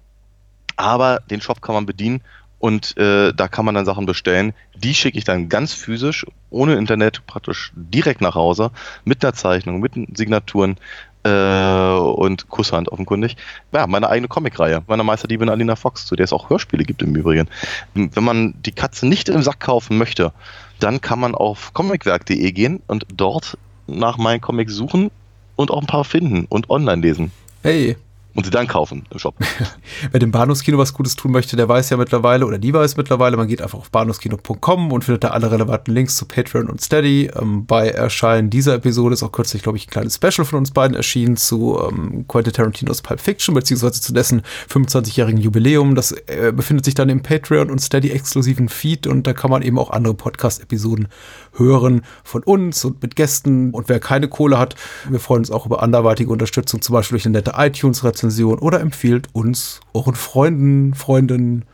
Speaker 9: Aber den Shop kann man bedienen und äh, da kann man dann Sachen bestellen. Die schicke ich dann ganz physisch, ohne Internet, praktisch direkt nach Hause, mit einer Zeichnung, mit Signaturen äh, und Kusshand offenkundig. Ja, meine eigene Comicreihe, meiner Meisterdiebin Alina Fox, zu der es auch Hörspiele gibt im Übrigen. Wenn man die Katze nicht im Sack kaufen möchte, dann kann man auf comicwerk.de gehen und dort nach meinen Comics suchen und auch ein paar finden und online lesen.
Speaker 8: Hey,
Speaker 9: Und sie dann kaufen im Shop. *laughs*
Speaker 8: Wer dem Bahnhofskino was Gutes tun möchte, der weiß ja mittlerweile, oder die weiß mittlerweile, man geht einfach auf bahnhofskino.com und findet da alle relevanten Links zu Patreon und Steady. Ähm, bei Erscheinen dieser Episode ist auch kürzlich, glaube ich, ein kleines Special von uns beiden erschienen zu ähm, Quentin Tarantinos Pulp Fiction, beziehungsweise zu dessen 25-jährigen Jubiläum. Das äh, befindet sich dann im Patreon und Steady-exklusiven Feed und da kann man eben auch andere Podcast-Episoden hören von uns und mit Gästen. Und wer keine Kohle hat, wir freuen uns auch über anderweitige Unterstützung, zum Beispiel durch eine nette iTunes-Rezension oder empfiehlt uns euren Freunden, Freundinnen,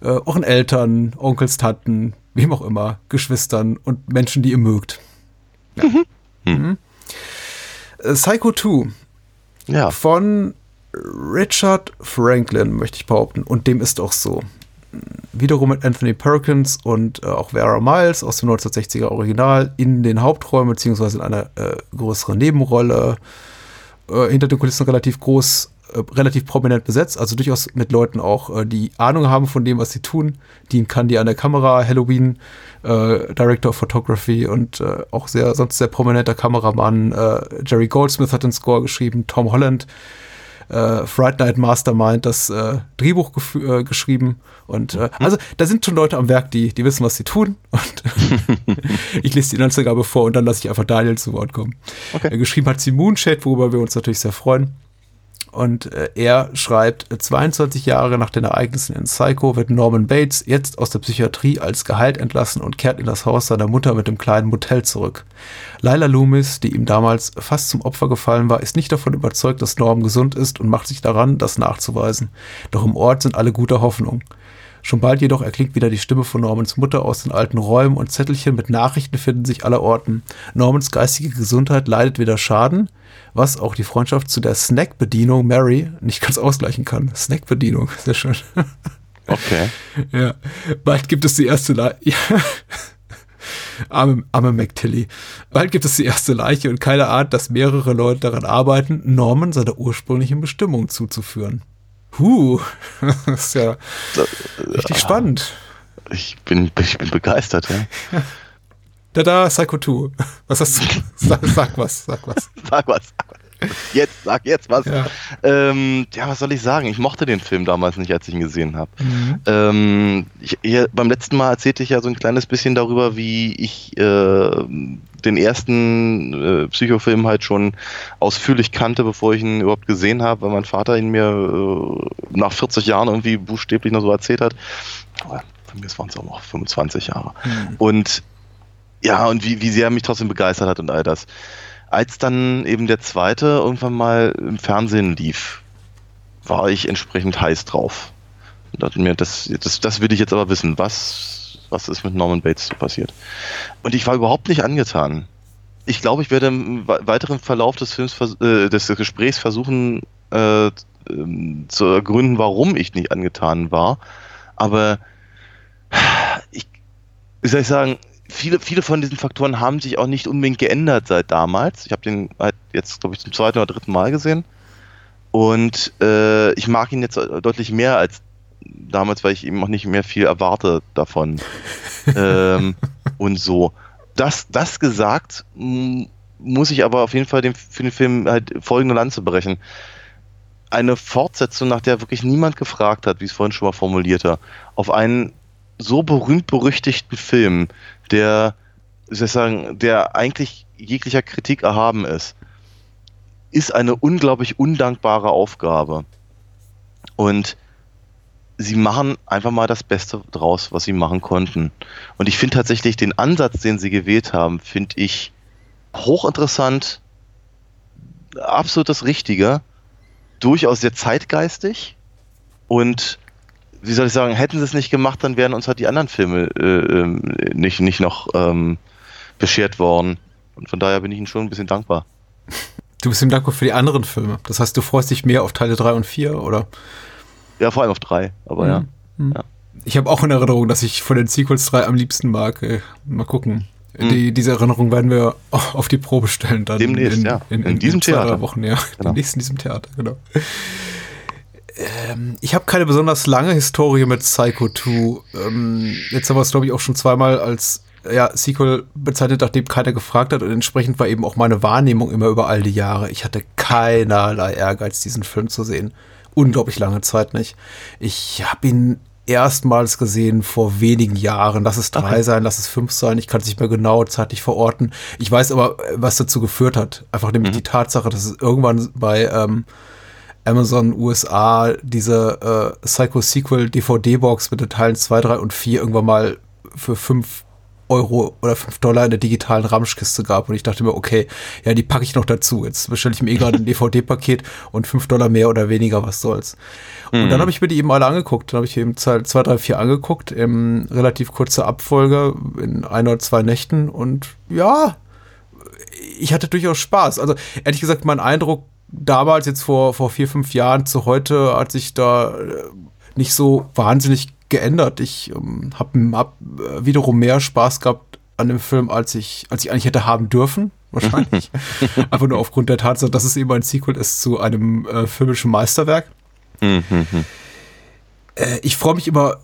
Speaker 8: äh, euren Eltern, Onkels, Tanten, wem auch immer, Geschwistern und Menschen, die ihr mögt. Ja. Mhm. Äh, Psycho 2
Speaker 9: Ja.
Speaker 8: von Richard Franklin, möchte ich behaupten. Und dem ist auch so. Wiederum mit Anthony Perkins und äh, auch Vera Miles aus dem 1960er Original in den Hauptrollen, beziehungsweise in einer äh, größeren Nebenrolle. Äh, hinter den Kulissen relativ groß, äh, relativ prominent besetzt, also durchaus mit Leuten auch, äh, die Ahnung haben von dem, was sie tun. Dean Candy an der Kamera, Halloween, äh, Director of Photography und auch sehr, sonst sehr prominenter Kameramann. Jerry Goldsmith hat den Score geschrieben, Tom Holland äh, Fright Night Mastermind das äh, Drehbuch äh, geschrieben. Und äh, also da sind schon Leute am Werk, die, die wissen, was sie tun. *laughs* Und *laughs* ich lese die Inhaltsangabe vor und dann lasse ich einfach Daniel zu Wort kommen. Äh, geschrieben hat sie Moonshade, worüber wir uns natürlich sehr freuen. Und äh, er schreibt, äh, 22 Jahre nach den Ereignissen in Psycho wird Norman Bates jetzt aus der Psychiatrie als Gehalt entlassen und kehrt in das Haus seiner Mutter mit dem kleinen Motel zurück. Lila Loomis, die ihm damals fast zum Opfer gefallen war, ist nicht davon überzeugt, dass Norm gesund ist und macht sich daran, das nachzuweisen. Doch im Ort sind alle guter Hoffnung. Schon bald jedoch erklingt wieder die Stimme von Normans Mutter aus den alten Räumen und Zettelchen mit Nachrichten finden sich aller Orten. Normans geistige Gesundheit leidet wieder Schaden, was auch die Freundschaft zu der Snackbedienung Mary nicht ganz ausgleichen kann. Snackbedienung, sehr schön. *laughs*
Speaker 9: Okay.
Speaker 8: ja, bald gibt es die erste Leiche. *laughs* Ja. Arme, arme McTilly. Bald gibt es die erste Leiche und keine Art, dass mehrere Leute daran arbeiten, Norman seiner ursprünglichen Bestimmung zuzuführen. Huh, *laughs* das ist ja richtig spannend.
Speaker 9: Ich bin, ich bin begeistert, ja. *laughs*
Speaker 8: Tada, Psycho 2. Was hast du? *laughs* Sag, sag was, sag was.
Speaker 9: Sag was. *laughs* Jetzt, sag jetzt was.
Speaker 8: Ja.
Speaker 9: Ähm, ja, was soll ich sagen? Ich mochte den Film damals nicht, als ich ihn gesehen habe.
Speaker 8: Mhm.
Speaker 9: Ähm, ich, beim letzten Mal erzählte ich ja so ein kleines bisschen darüber, wie ich äh, den ersten äh, Psychofilm halt schon ausführlich kannte, bevor ich ihn überhaupt gesehen habe, weil mein Vater ihn mir äh, nach 40 Jahren irgendwie buchstäblich noch so erzählt hat. Aber von mir waren es auch noch 25 Jahre.
Speaker 8: Mhm.
Speaker 9: Und ja, und wie, wie sehr er mich trotzdem begeistert hat und all das. Als dann eben der zweite irgendwann mal im Fernsehen lief, war ich entsprechend heiß drauf. Und dachte mir, das, das, das will ich jetzt aber wissen. Was, was ist mit Norman Bates so passiert? Und ich war überhaupt nicht angetan. Ich glaube, ich werde im we- weiteren Verlauf des Films, äh, des Gesprächs versuchen äh, ähm, zu ergründen, warum ich nicht angetan war. Aber ich, wie soll ich sagen, viele, viele von diesen Faktoren haben sich auch nicht unbedingt geändert seit damals. Ich habe den halt jetzt, glaube ich, zum zweiten oder dritten Mal gesehen. Und äh, ich mag ihn jetzt deutlich mehr als damals, weil ich eben auch nicht mehr viel erwarte davon. *laughs* ähm, und so. Das, das gesagt, m- muss ich aber auf jeden Fall dem, für den Film halt folgende Lanze brechen. Eine Fortsetzung, nach der wirklich niemand gefragt hat, wie ich es vorhin schon mal formulierte, auf einen so berühmt-berüchtigten Film, der, wie soll ich sagen, der eigentlich jeglicher Kritik erhaben ist, ist eine unglaublich undankbare Aufgabe. Und sie machen einfach mal das Beste draus, was sie machen konnten. Und ich finde tatsächlich den Ansatz, den sie gewählt haben, finde ich hochinteressant, absolut das Richtige, durchaus sehr zeitgeistig und wie soll ich sagen, hätten sie es nicht gemacht, dann wären uns halt die anderen Filme äh, ähm, nicht, nicht noch ähm, beschert worden. Und von daher bin ich ihnen schon ein bisschen dankbar.
Speaker 8: Du bist ihm dankbar für die anderen Filme. Das heißt, du freust dich mehr auf Teile 3 und 4, oder?
Speaker 9: Ja, vor allem auf drei, aber ja.
Speaker 8: Mhm.
Speaker 9: ja.
Speaker 8: Ich habe auch in Erinnerung, dass ich von den Sequels 3 am liebsten mag. Äh, Mal gucken.
Speaker 9: Mhm.
Speaker 8: Die, diese Erinnerung werden wir *laughs* auf die Probe stellen dann.
Speaker 9: Demnächst,
Speaker 8: in,
Speaker 9: ja.
Speaker 8: In,
Speaker 9: In diesem
Speaker 8: zwei, drei
Speaker 9: Theater.
Speaker 8: Wochen, ja.
Speaker 9: Genau. *laughs*
Speaker 8: Demnächst in diesem Theater, genau. Ähm, ich habe keine besonders lange Historie mit Psycho 2. Ähm, jetzt haben wir es, glaube ich, auch schon zweimal als ja, Sequel bezeichnet, nachdem keiner gefragt hat und entsprechend war eben auch meine Wahrnehmung immer über all die Jahre. Ich hatte keinerlei Ehrgeiz, diesen Film zu sehen. Unglaublich lange Zeit nicht. Ich habe ihn erstmals gesehen vor wenigen Jahren. Lass es drei okay. sein, lass es fünf sein. Ich kann es nicht mehr genau zeitlich verorten. Ich weiß aber, was dazu geführt hat. Einfach nämlich mhm. die Tatsache, dass es irgendwann bei ähm, Amazon USA diese äh, Psycho-Sequel DVD-Box mit den Teilen 2, 3 und 4 irgendwann mal für 5 Euro oder 5 Dollar in der digitalen Ramschkiste gab. Und ich dachte mir, okay, ja, die packe ich noch dazu. Jetzt bestelle ich mir eh gerade ein *laughs* DVD-Paket und 5 Dollar mehr oder weniger, was soll's. Und dann mhm. habe ich mir die eben alle angeguckt. Dann habe ich eben 2, 3, 4 angeguckt, im relativ kurzer Abfolge in ein oder zwei Nächten. Und ja, ich hatte durchaus Spaß. Also ehrlich gesagt, mein Eindruck damals, jetzt vor, vor vier, fünf Jahren zu heute, hat sich da äh, nicht so wahnsinnig geändert. Ich ähm, habe hab äh, wiederum mehr Spaß gehabt an dem Film, als ich, als ich eigentlich hätte haben dürfen. *laughs* Wahrscheinlich. Einfach nur aufgrund der Tatsache, dass es eben ein Sequel ist zu einem äh, filmischen Meisterwerk. Mhm. äh, ich freue mich immer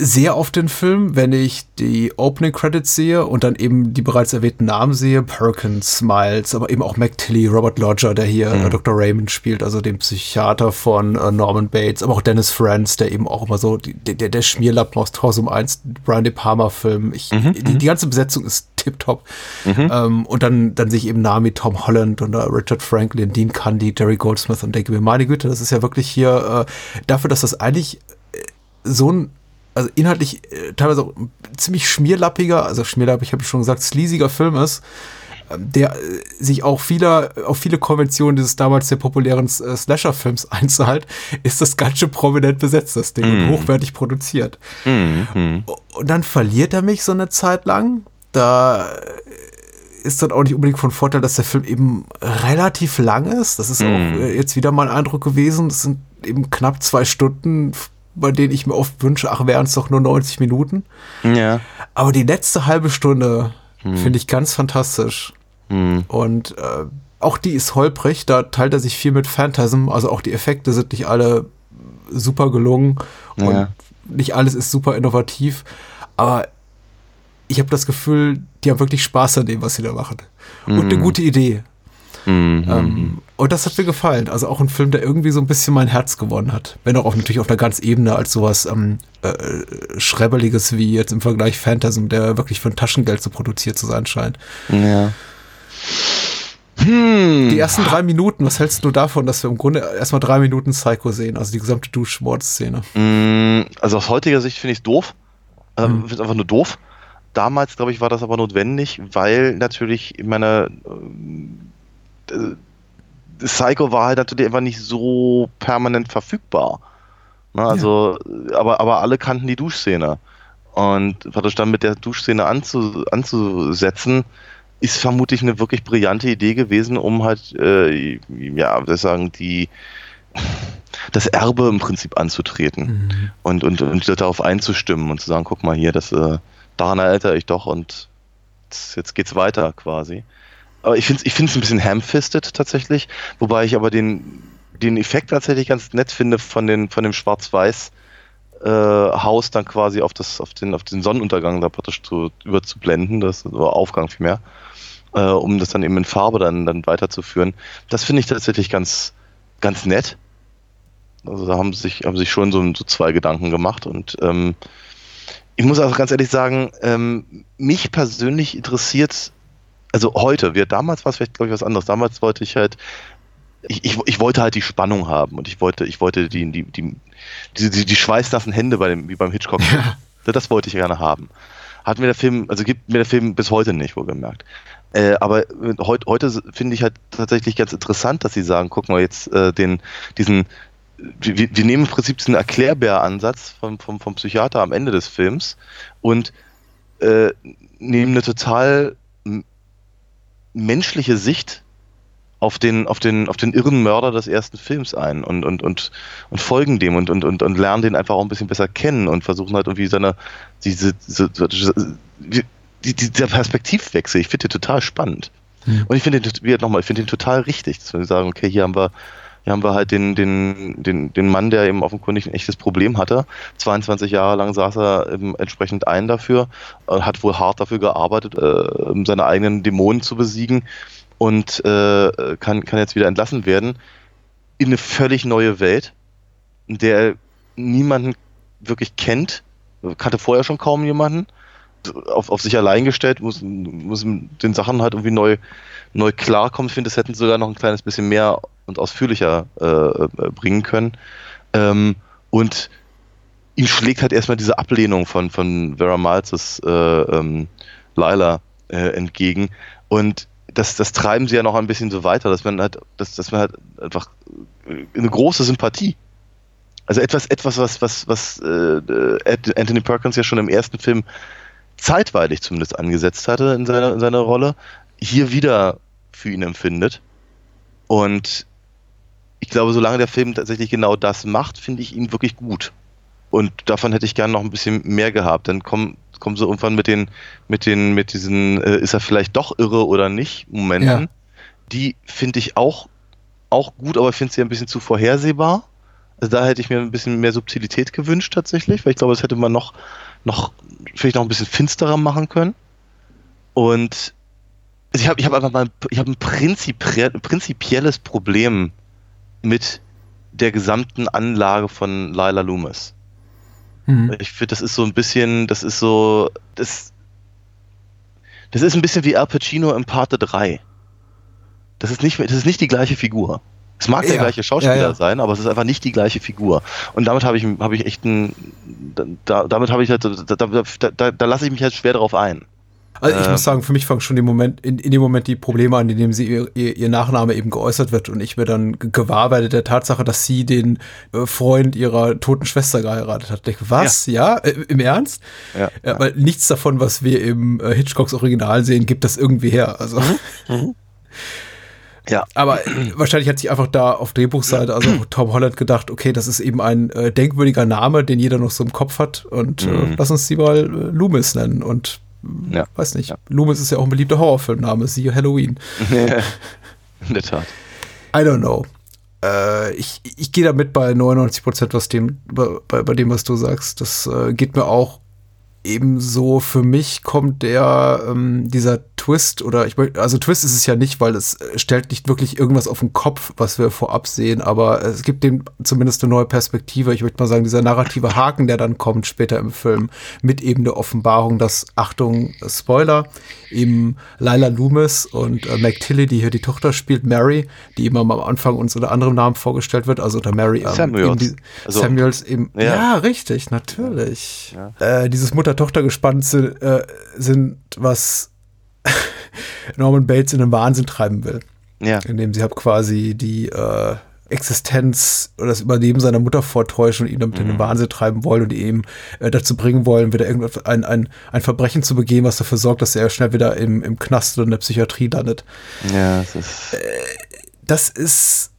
Speaker 8: sehr auf den Film, wenn ich die Opening Credits sehe und dann eben die bereits erwähnten Namen sehe, Perkins, Smiles, aber eben auch Tilly, Robert Lodger, der hier mhm. äh, Dr. Raymond spielt, also den Psychiater von äh, Norman Bates, aber auch Dennis Franz, der eben auch immer so der, der Schmierlappen aus Torsum 1, Brian De Palma Film. Ich, mhm. die, die, ganze Besetzung ist tipptopp. Mhm. Ähm, und dann, dann sehe ich eben Namen wie Tom Holland und uh, Richard Franklin, Dean Candy, Jerry Goldsmith und denke mir, meine Güte, das ist ja wirklich hier äh, dafür, dass das eigentlich äh, so ein also inhaltlich äh, teilweise auch ziemlich schmierlappiger, also schmierlappig habe ich schon gesagt, sleasiger Film ist, ähm, der äh, sich auch vieler, auf viele Konventionen dieses damals sehr populären äh, Slasher-Films *laughs* einzahlt, ist das ganz schön prominent besetzt, das Ding, mm. und hochwertig produziert. Mm. Und dann verliert er mich so eine Zeit lang. Da ist dann auch nicht unbedingt von Vorteil, dass der Film eben relativ lang ist. Das ist mm. auch äh, jetzt wieder mein Eindruck gewesen. Das sind eben knapp zwei Stunden bei denen ich mir oft wünsche, ach, wären es doch nur 90 Minuten.
Speaker 9: Ja.
Speaker 8: Aber die letzte halbe Stunde hm. finde ich ganz fantastisch. Hm. Und äh, auch die ist holprig, da teilt er sich viel mit Phantasm, also auch die Effekte sind nicht alle super gelungen und ja. nicht alles ist super innovativ, aber ich habe das Gefühl, die haben wirklich Spaß an dem, was sie da machen. Und eine hm. gute Idee. Mhm. Ähm, und das hat mir gefallen. Also auch ein Film, der irgendwie so ein bisschen mein Herz gewonnen hat. Wenn auch, natürlich auf einer ganz Ebene als sowas ähm, äh, Schrebbeliges wie jetzt im Vergleich Phantasm, der wirklich für ein Taschengeld so produziert zu sein scheint.
Speaker 9: Ja.
Speaker 8: Hm. Die ersten drei Minuten, was hältst du davon, dass wir im Grunde erstmal drei Minuten Psycho sehen, also die gesamte Duschmordszene?
Speaker 9: Hm, also aus heutiger Sicht finde ich es doof. Ähm, hm. Finde einfach nur doof. Damals, glaube ich, war das aber notwendig, weil natürlich in meiner äh, Psycho war halt natürlich einfach nicht so permanent verfügbar. Ne, also, ja. aber, aber alle kannten die Duschszene. Und praktisch dann mit der Duschszene anzu, anzusetzen, ist vermutlich eine wirklich brillante Idee gewesen, um halt, äh, ja, das sagen, die, das Erbe im Prinzip anzutreten mhm. und, und, und darauf einzustimmen und zu sagen, guck mal hier, das, äh, daran erinnere ich doch und jetzt geht's weiter quasi. Aber ich finde es ich ein bisschen ham-fisted tatsächlich, wobei ich aber den, den Effekt tatsächlich ganz nett finde von, den, von dem Schwarz-Weiß. Äh, Haus dann quasi auf, das, auf, den, auf den Sonnenuntergang da praktisch zu, überzublenden, das oder Aufgang vielmehr, äh, um das dann eben in Farbe dann, dann weiterzuführen. Das finde ich tatsächlich ganz, ganz nett. Also da haben sich, haben sich schon so, so zwei Gedanken gemacht und ähm, ich muss auch ganz ehrlich sagen, ähm, mich persönlich interessiert also heute, wir damals war es vielleicht, glaube ich, was anderes. Damals wollte ich halt, ich, ich, ich, wollte halt die Spannung haben und ich wollte, ich wollte die, die, die, die, die, die schweißnassen Hände bei dem, wie beim Hitchcock. Ja. Das wollte ich gerne haben. Hat mir der Film, also gibt mir der Film bis heute nicht, wohlgemerkt. Äh, aber heut, heute finde ich halt tatsächlich ganz interessant, dass sie sagen, guck mal jetzt äh, den, diesen, wir, wir nehmen im Prinzip diesen Erklärbär-Ansatz vom, vom, vom Psychiater am Ende des Films und äh, nehmen eine total menschliche Sicht auf den, auf den, auf den irren Mörder des ersten Films ein und, und, und, und folgen dem und, und, und, und lernen den einfach auch ein bisschen besser kennen und versuchen halt irgendwie seine, diese, diese, die, dieser Perspektivwechsel, ich finde den total spannend. Mhm. Und ich finde den, wie nochmal, ich finde den total richtig, dass wir sagen, okay, hier haben wir, Hier haben wir halt den, den, den, den Mann, der eben offenkundig ein echtes Problem hatte. 22 Jahre lang saß er eben entsprechend ein dafür, äh, hat wohl hart dafür gearbeitet, äh, seine eigenen Dämonen zu besiegen und äh, kann, kann jetzt wieder entlassen werden in eine völlig neue Welt, in der er niemanden wirklich kennt, kannte vorher schon kaum jemanden, auf, auf sich allein gestellt, muss, muss den Sachen halt irgendwie neu, neu klarkommen. Ich finde, das hätten sogar noch ein kleines bisschen mehr und ausführlicher äh, äh, bringen können. Ähm, und ihm schlägt halt erstmal diese Ablehnung von, von Vera Malzes äh, ähm, Lila äh, entgegen. Und das, das treiben sie ja noch ein bisschen so weiter, dass man halt, dass, dass man halt einfach eine große Sympathie. Also etwas, etwas, was, was, was äh, Anthony Perkins ja schon im ersten Film zeitweilig zumindest angesetzt hatte in seiner, in seiner Rolle, hier wieder für ihn empfindet. Und ich glaube, solange der Film tatsächlich genau das macht, finde ich ihn wirklich gut. Und davon hätte ich gerne noch ein bisschen mehr gehabt. Dann kommen, kommen sie irgendwann mit den, mit den, mit diesen, äh, ist er vielleicht doch irre oder nicht, Momenten. Ja. Die finde ich auch, auch gut, aber finde sie ein bisschen zu vorhersehbar. Also da hätte ich mir ein bisschen mehr Subtilität gewünscht tatsächlich, weil ich glaube, das hätte man noch, noch, vielleicht noch ein bisschen finsterer machen können. Und ich habe ich hab einfach mal, ich habe ein prinzipiell, prinzipielles Problem mit der gesamten Anlage von Lila Loomis. Mhm. Ich finde, das ist so ein bisschen, das ist so, das, das ist ein bisschen wie Al Pacino im Parte 3. Das ist nicht, das ist nicht die gleiche Figur. Es mag ja, der gleiche Schauspieler ja, ja. sein, aber es ist einfach nicht die gleiche Figur. Und damit habe ich, habe ich echt ein, da, damit habe ich halt, da, da, da, da lasse ich mich halt schwer drauf ein.
Speaker 8: Also ich ähm, muss sagen, für mich fangen schon im Moment, in, in dem Moment die Probleme an, in dem sie ihr, ihr, ihr Nachname eben geäußert wird und ich mir dann gewahr werde der Tatsache, dass sie den äh, Freund ihrer toten Schwester geheiratet hat. Ich denke, was? Ja? ja? Äh, Im Ernst? Ja, ja, Weil nichts davon, was wir im äh, Hitchcocks Original sehen, gibt das irgendwie her. Also. Mhm. *laughs* mhm. Ja. Aber äh, wahrscheinlich hat sich einfach da auf Drehbuchseite, also Tom Holland gedacht, okay, das ist eben ein äh, denkwürdiger Name, den jeder noch so im Kopf hat und äh, mhm. lass uns sie mal äh, Loomis nennen und ja. weiß nicht. Ja. Loomis ist ja auch ein beliebter Horrorfilmname, siehe Halloween. *laughs*
Speaker 9: In der Tat.
Speaker 8: I don't know. Äh, ich ich gehe da mit bei 99 Prozent, was dem, bei, bei dem, was du sagst. Das äh, geht mir auch ebenso für mich kommt der ähm, dieser Twist oder ich also Twist ist es ja nicht, weil es äh, stellt nicht wirklich irgendwas auf den Kopf, was wir vorab sehen, aber es gibt dem zumindest eine neue Perspektive. Ich möchte mal sagen, dieser narrative Haken, der dann kommt später im Film mit eben der Offenbarung, dass Achtung Spoiler eben Lila Loomis und äh, Mac Tilly, die hier die Tochter spielt, Mary, die eben am Anfang uns unter anderem Namen vorgestellt wird, also unter Mary ähm,
Speaker 9: Samuels.
Speaker 8: Eben die,
Speaker 9: also,
Speaker 8: Samuels eben ja, ja richtig, natürlich. Ja. Äh, dieses Mutter-Tochter-Gespann sind, äh, sind was *laughs* Norman Bates in den Wahnsinn treiben will. Ja. Indem sie halt quasi die äh, Existenz oder das Überleben seiner Mutter vortäuschen und ihn damit mhm. in den mhm. Wahnsinn treiben wollen und ihn äh, dazu bringen wollen, wieder irgendwas, ein, ein, ein Verbrechen zu begehen, was dafür sorgt, dass er schnell wieder im, im Knast oder in der Psychiatrie landet.
Speaker 9: Ja, das ist. Äh,
Speaker 8: das ist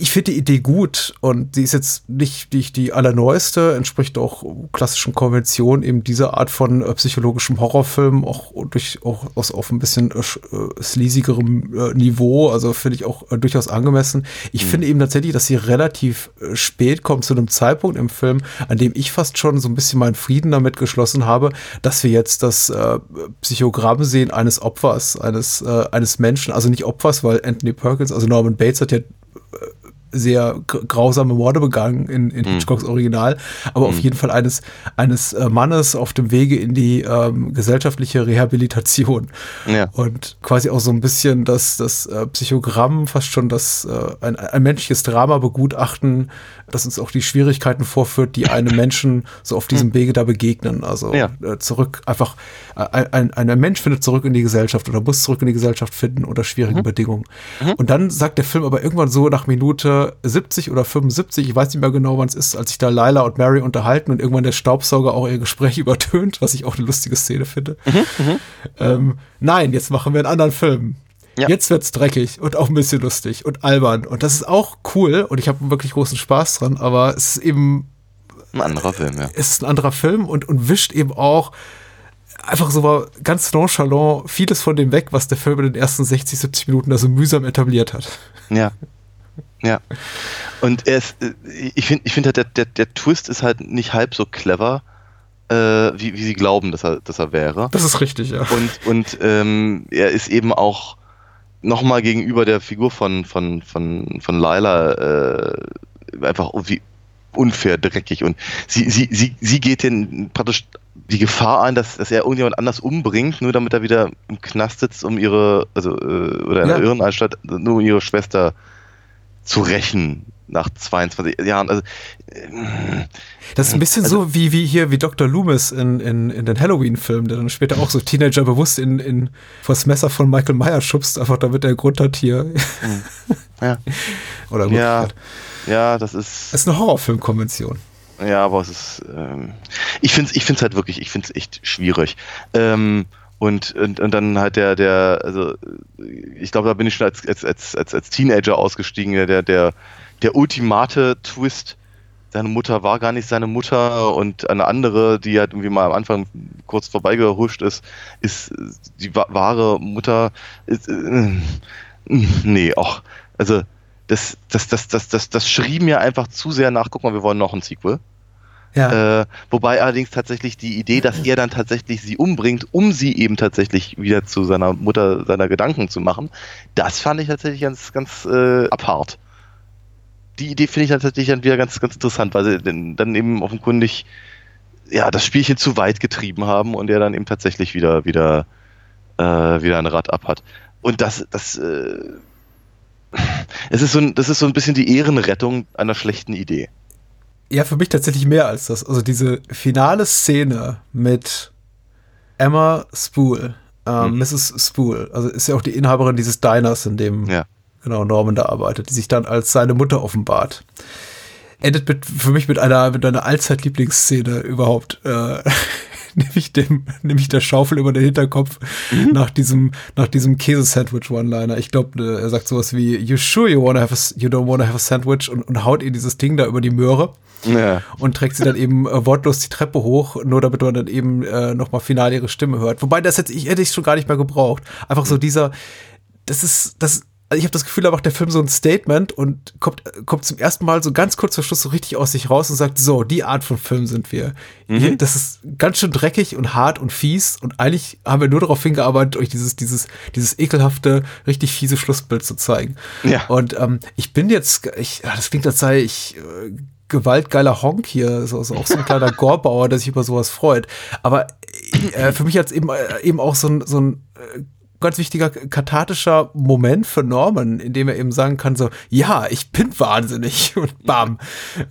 Speaker 8: ich finde die Idee gut und sie ist jetzt nicht die, die allerneueste, entspricht auch klassischen Konventionen, eben dieser Art von äh, psychologischem Horrorfilm, auch durch auch aus auf ein bisschen äh, äh sleasigerem äh, Niveau, also finde ich auch äh, durchaus angemessen. Ich mhm. finde eben tatsächlich, dass sie relativ äh, spät kommt zu einem Zeitpunkt im Film, an dem ich fast schon so ein bisschen meinen Frieden damit geschlossen habe, dass wir jetzt das äh, Psychogramm sehen eines Opfers, eines, äh, eines Menschen, also nicht Opfers, weil Anthony Perkins, also Norman Bates hat ja sehr grausame Morde begangen in, in mhm. Hitchcocks Original, aber mhm. auf jeden Fall eines, eines äh, Mannes auf dem Wege in die ähm, gesellschaftliche Rehabilitation. Ja. Und quasi auch so ein bisschen das, das äh, Psychogramm, fast schon das äh, ein, ein menschliches Drama begutachten, das uns auch die Schwierigkeiten vorführt, die einem *laughs* Menschen so auf diesem mhm. Wege da begegnen. Also ja. äh, zurück, einfach äh, ein, ein, ein Mensch findet zurück in die Gesellschaft oder muss zurück in die Gesellschaft finden unter schwierigen mhm. Bedingungen. Mhm. Und dann sagt der Film aber irgendwann so nach Minute 70 oder 75, ich weiß nicht mehr genau, wann es ist, als sich da Lila und Mary unterhalten und irgendwann der Staubsauger auch ihr Gespräch *laughs* übertönt, was ich auch eine lustige Szene finde. Mhm. mhm. Ähm, nein, jetzt machen wir einen anderen Film. Ja. Jetzt wird's dreckig und auch ein bisschen lustig und albern. Und das ist auch cool und ich habe wirklich großen Spaß dran, aber es ist eben.
Speaker 9: Ein anderer Film, ja.
Speaker 8: Es ist ein anderer Film und, und wischt eben auch einfach so ganz nonchalant vieles von dem weg, was der Film in den ersten 60, 70 Minuten da so mühsam etabliert hat.
Speaker 9: Ja. Ja. Und er ist, äh, ich finde, ich finde halt, der, der, der Twist ist halt nicht halb so clever, äh, wie, wie sie glauben, dass er, dass er wäre.
Speaker 8: Das ist richtig, ja.
Speaker 9: Und, und ähm, er ist eben auch nochmal gegenüber der Figur von, von, von, von Lila äh, einfach irgendwie unfair dreckig und sie, sie, sie, sie geht den praktisch die Gefahr an, dass, dass er irgendjemand anders umbringt, nur damit er wieder im Knast sitzt, um ihre, also, äh, oder in der
Speaker 8: Ja.
Speaker 9: Irrenanstalt, nur um ihre Schwester zu rächen nach 22 Jahren. Also,
Speaker 8: Das ist ein bisschen
Speaker 9: Also-
Speaker 8: so wie, wie hier, wie Dr. Loomis in, in, in den Halloween-Filmen, der dann später auch so Teenager bewusst in, in vors Messer von Michael Myers schubst, einfach damit er Grund hat hier.
Speaker 9: Ja. *laughs*
Speaker 8: Oder gut.
Speaker 9: ja, ja, das ist.
Speaker 8: Das ist eine Horrorfilmkonvention.
Speaker 9: Ja, aber es ist, ähm, ich finde es ich find's halt wirklich, ich finde es echt schwierig. Ähm, und, und, und dann halt der, der, also ich glaube, da bin ich schon als, als, als, als, Teenager ausgestiegen, der, der, der ultimate Twist. Seine Mutter war gar nicht seine Mutter und eine andere, die halt irgendwie mal am Anfang kurz vorbeigehuscht ist, ist die wa- wahre Mutter. Ist, äh, nee, auch. Also, das, das, das, das, das, das schrie mir einfach zu sehr nach, guck mal, wir wollen noch ein Sequel.
Speaker 8: Ja.
Speaker 9: Äh, wobei allerdings tatsächlich die Idee, dass er dann tatsächlich sie umbringt, um sie eben tatsächlich wieder zu seiner Mutter, seiner Gedanken zu machen, das fand ich tatsächlich ganz, ganz äh, apart. Die Idee finde ich tatsächlich dann wieder ganz, ganz interessant, weil sie dann eben offenkundig ja, das Spielchen zu weit getrieben haben und er dann eben tatsächlich wieder, wieder, äh, wieder ein Rad ab hat. Und das, das, äh, *laughs* es ist so ein, das ist so ein bisschen die Ehrenrettung einer schlechten Idee.
Speaker 8: Ja, für mich tatsächlich mehr als das. Also diese finale Szene mit Emma Spool, ähm,
Speaker 9: Mhm.
Speaker 8: Mrs. Spool, also ist ja auch die Inhaberin dieses Diners, in dem
Speaker 9: Ja.
Speaker 8: genau Norman da arbeitet, die sich dann als seine Mutter offenbart. Endet mit, für mich mit einer, mit einer Allzeit-Lieblingsszene überhaupt. Äh, *laughs* *laughs* nämlich dem, nämlich der Schaufel über den Hinterkopf nach diesem, nach diesem Käse-Sandwich-One-Liner. Ich glaube, er sagt sowas wie, you sure you wanna have a, you don't wanna have a sandwich und, und haut ihr dieses Ding da über die Möhre
Speaker 9: Ja.
Speaker 8: und trägt sie dann eben äh, wortlos die Treppe hoch, nur damit man dann eben äh, nochmal final ihre Stimme hört. Wobei das jetzt, ich hätte ich schon gar nicht mehr gebraucht. Einfach so dieser, das ist, das, also ich habe das Gefühl, da macht der Film so ein Statement und kommt, kommt zum ersten Mal so ganz kurz vor Schluss so richtig aus sich raus und sagt, so, die Art von Film sind wir. Hier, das ist ganz schön dreckig und hart und fies und eigentlich haben wir nur darauf hingearbeitet, euch dieses, dieses, dieses ekelhafte, richtig fiese Schlussbild zu zeigen.
Speaker 9: Ja.
Speaker 8: Und ähm, ich bin jetzt, ich, das klingt, als sei ich äh, gewaltgeiler Honk hier, so, so auch so ein kleiner *laughs* Gorbauer, der sich über sowas freut. Aber äh, für mich hat es eben, äh, eben auch so ein, so ein äh, ganz wichtiger kathartischer Moment für Norman, in dem er eben sagen kann so, ja, ich bin wahnsinnig *laughs* und bam.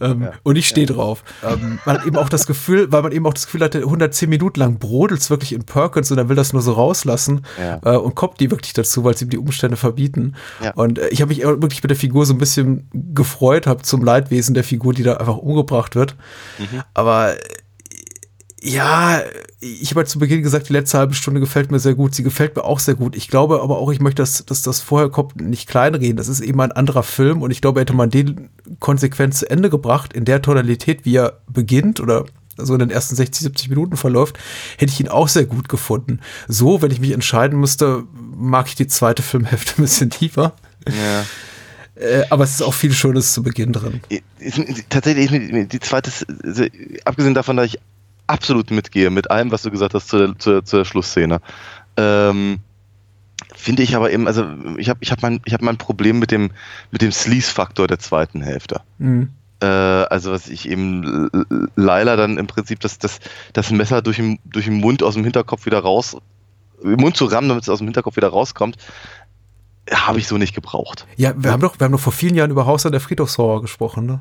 Speaker 8: Ähm, und ich stehe drauf. Ähm, man hat eben auch das Gefühl, weil man eben auch das Gefühl hatte, 110 Minuten lang brodelt's wirklich in Perkins und er will das nur so rauslassen
Speaker 9: Ja.
Speaker 8: äh, und kommt die wirklich dazu, weil es ihm die Umstände verbieten.
Speaker 9: Ja.
Speaker 8: Und äh, ich habe mich wirklich mit der Figur so ein bisschen gefreut, habe zum Leidwesen der Figur, die da einfach umgebracht wird. Aber äh, ja, ich habe halt zu Beginn gesagt, die letzte halbe Stunde gefällt mir sehr gut. Sie gefällt mir auch sehr gut. Ich glaube aber auch, ich möchte, dass, dass das vorher kommt, nicht kleinreden. Das ist eben ein anderer Film und ich glaube, hätte man den konsequent zu Ende gebracht, in der Tonalität, wie er beginnt oder so in den ersten 60, 70 Minuten verläuft, hätte ich ihn auch sehr gut gefunden. So, wenn ich mich entscheiden müsste, mag ich die zweite Filmhälfte *laughs* ein bisschen tiefer.
Speaker 9: Ja.
Speaker 8: Äh, aber es ist auch viel Schönes zu Beginn drin.
Speaker 9: Mir- Tatsächlich ist mir die zweite, also, abgesehen davon, dass ich absolut mitgehe mit allem, was du gesagt hast zur, zur, zur Schlussszene, ähm, finde ich aber eben, also ich habe ich hab mein, ich hab mein Problem mit dem, mit dem Sleaze-Faktor der zweiten Hälfte.
Speaker 8: Mhm.
Speaker 9: Äh, also was ich eben Laila dann im Prinzip das, das, das Messer durch den, durch den Mund aus dem Hinterkopf wieder raus, im Mund zu rammen, damit es aus dem Hinterkopf wieder rauskommt, habe ich so nicht gebraucht.
Speaker 8: Ja, wir haben doch, wir haben doch vor vielen Jahren über Haus an der Friedhofshorror gesprochen, ne?